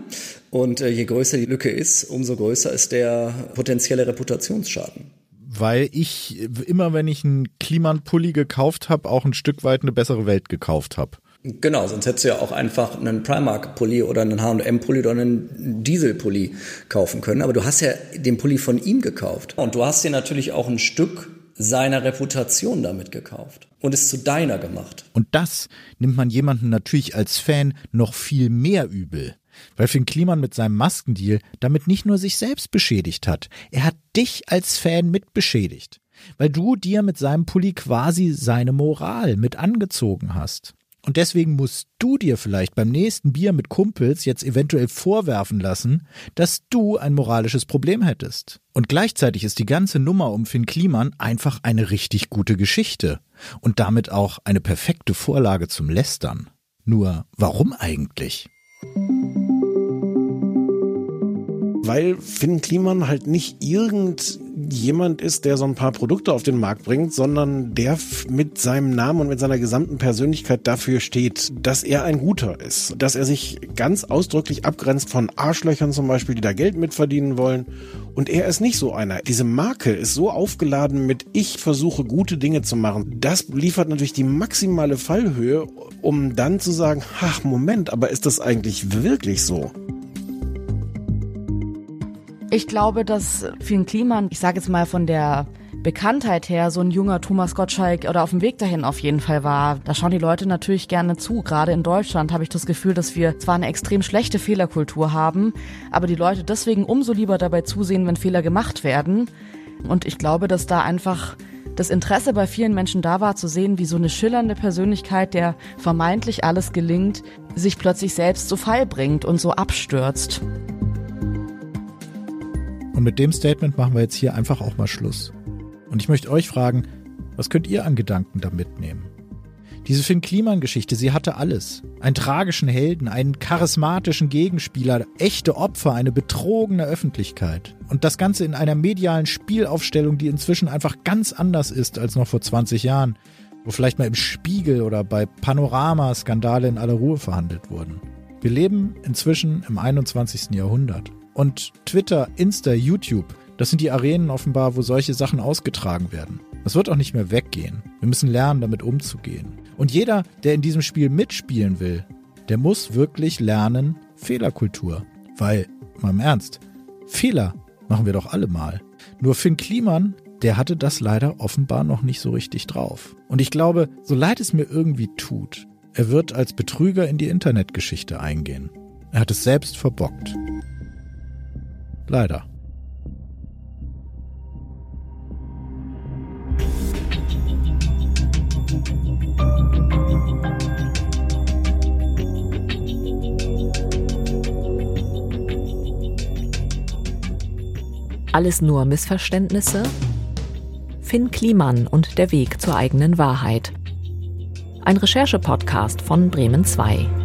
Und äh, je größer die Lücke ist, umso größer ist der potenzielle Reputationsschaden weil ich immer, wenn ich einen Kliman-Pulli gekauft habe, auch ein Stück weit eine bessere Welt gekauft habe. Genau, sonst hättest du ja auch einfach einen Primark-Pulli oder einen H&M-Pulli oder einen Diesel-Pulli kaufen können. Aber du hast ja den Pulli von ihm gekauft. Und du hast dir natürlich auch ein Stück seiner Reputation damit gekauft und es zu deiner gemacht. Und das nimmt man jemanden natürlich als Fan noch viel mehr übel. Weil Finn Kliman mit seinem Maskendeal damit nicht nur sich selbst beschädigt hat, er hat dich als Fan mit beschädigt. Weil du dir mit seinem Pulli quasi seine Moral mit angezogen hast. Und deswegen musst du dir vielleicht beim nächsten Bier mit Kumpels jetzt eventuell vorwerfen lassen, dass du ein moralisches Problem hättest. Und gleichzeitig ist die ganze Nummer um Finn Kliman einfach eine richtig gute Geschichte. Und damit auch eine perfekte Vorlage zum Lästern. Nur warum eigentlich? Weil Finn Kliman halt nicht irgendjemand ist, der so ein paar Produkte auf den Markt bringt, sondern der mit seinem Namen und mit seiner gesamten Persönlichkeit dafür steht, dass er ein Guter ist. Dass er sich ganz ausdrücklich abgrenzt von Arschlöchern zum Beispiel, die da Geld mitverdienen wollen. Und er ist nicht so einer. Diese Marke ist so aufgeladen mit ich versuche gute Dinge zu machen. Das liefert natürlich die maximale Fallhöhe, um dann zu sagen, ach Moment, aber ist das eigentlich wirklich so? Ich glaube, dass vielen Kliman, ich sage jetzt mal von der Bekanntheit her, so ein junger Thomas Gottschalk oder auf dem Weg dahin auf jeden Fall war. Da schauen die Leute natürlich gerne zu. Gerade in Deutschland habe ich das Gefühl, dass wir zwar eine extrem schlechte Fehlerkultur haben, aber die Leute deswegen umso lieber dabei zusehen, wenn Fehler gemacht werden. Und ich glaube, dass da einfach das Interesse bei vielen Menschen da war, zu sehen, wie so eine schillernde Persönlichkeit, der vermeintlich alles gelingt, sich plötzlich selbst zu Fall bringt und so abstürzt. Und mit dem Statement machen wir jetzt hier einfach auch mal Schluss. Und ich möchte euch fragen, was könnt ihr an Gedanken da mitnehmen? Diese Finn Kliman-Geschichte, sie hatte alles. Einen tragischen Helden, einen charismatischen Gegenspieler, echte Opfer, eine betrogene Öffentlichkeit. Und das Ganze in einer medialen Spielaufstellung, die inzwischen einfach ganz anders ist als noch vor 20 Jahren, wo vielleicht mal im Spiegel oder bei Panorama Skandale in aller Ruhe verhandelt wurden. Wir leben inzwischen im 21. Jahrhundert. Und Twitter, Insta, YouTube, das sind die Arenen offenbar, wo solche Sachen ausgetragen werden. Das wird auch nicht mehr weggehen. Wir müssen lernen, damit umzugehen. Und jeder, der in diesem Spiel mitspielen will, der muss wirklich lernen Fehlerkultur. Weil, mal im Ernst, Fehler machen wir doch alle mal. Nur Finn Kliman, der hatte das leider offenbar noch nicht so richtig drauf. Und ich glaube, so leid es mir irgendwie tut, er wird als Betrüger in die Internetgeschichte eingehen. Er hat es selbst verbockt. Leider. Alles nur Missverständnisse? Finn Kliman und der Weg zur eigenen Wahrheit. Ein Recherche-Podcast von Bremen 2.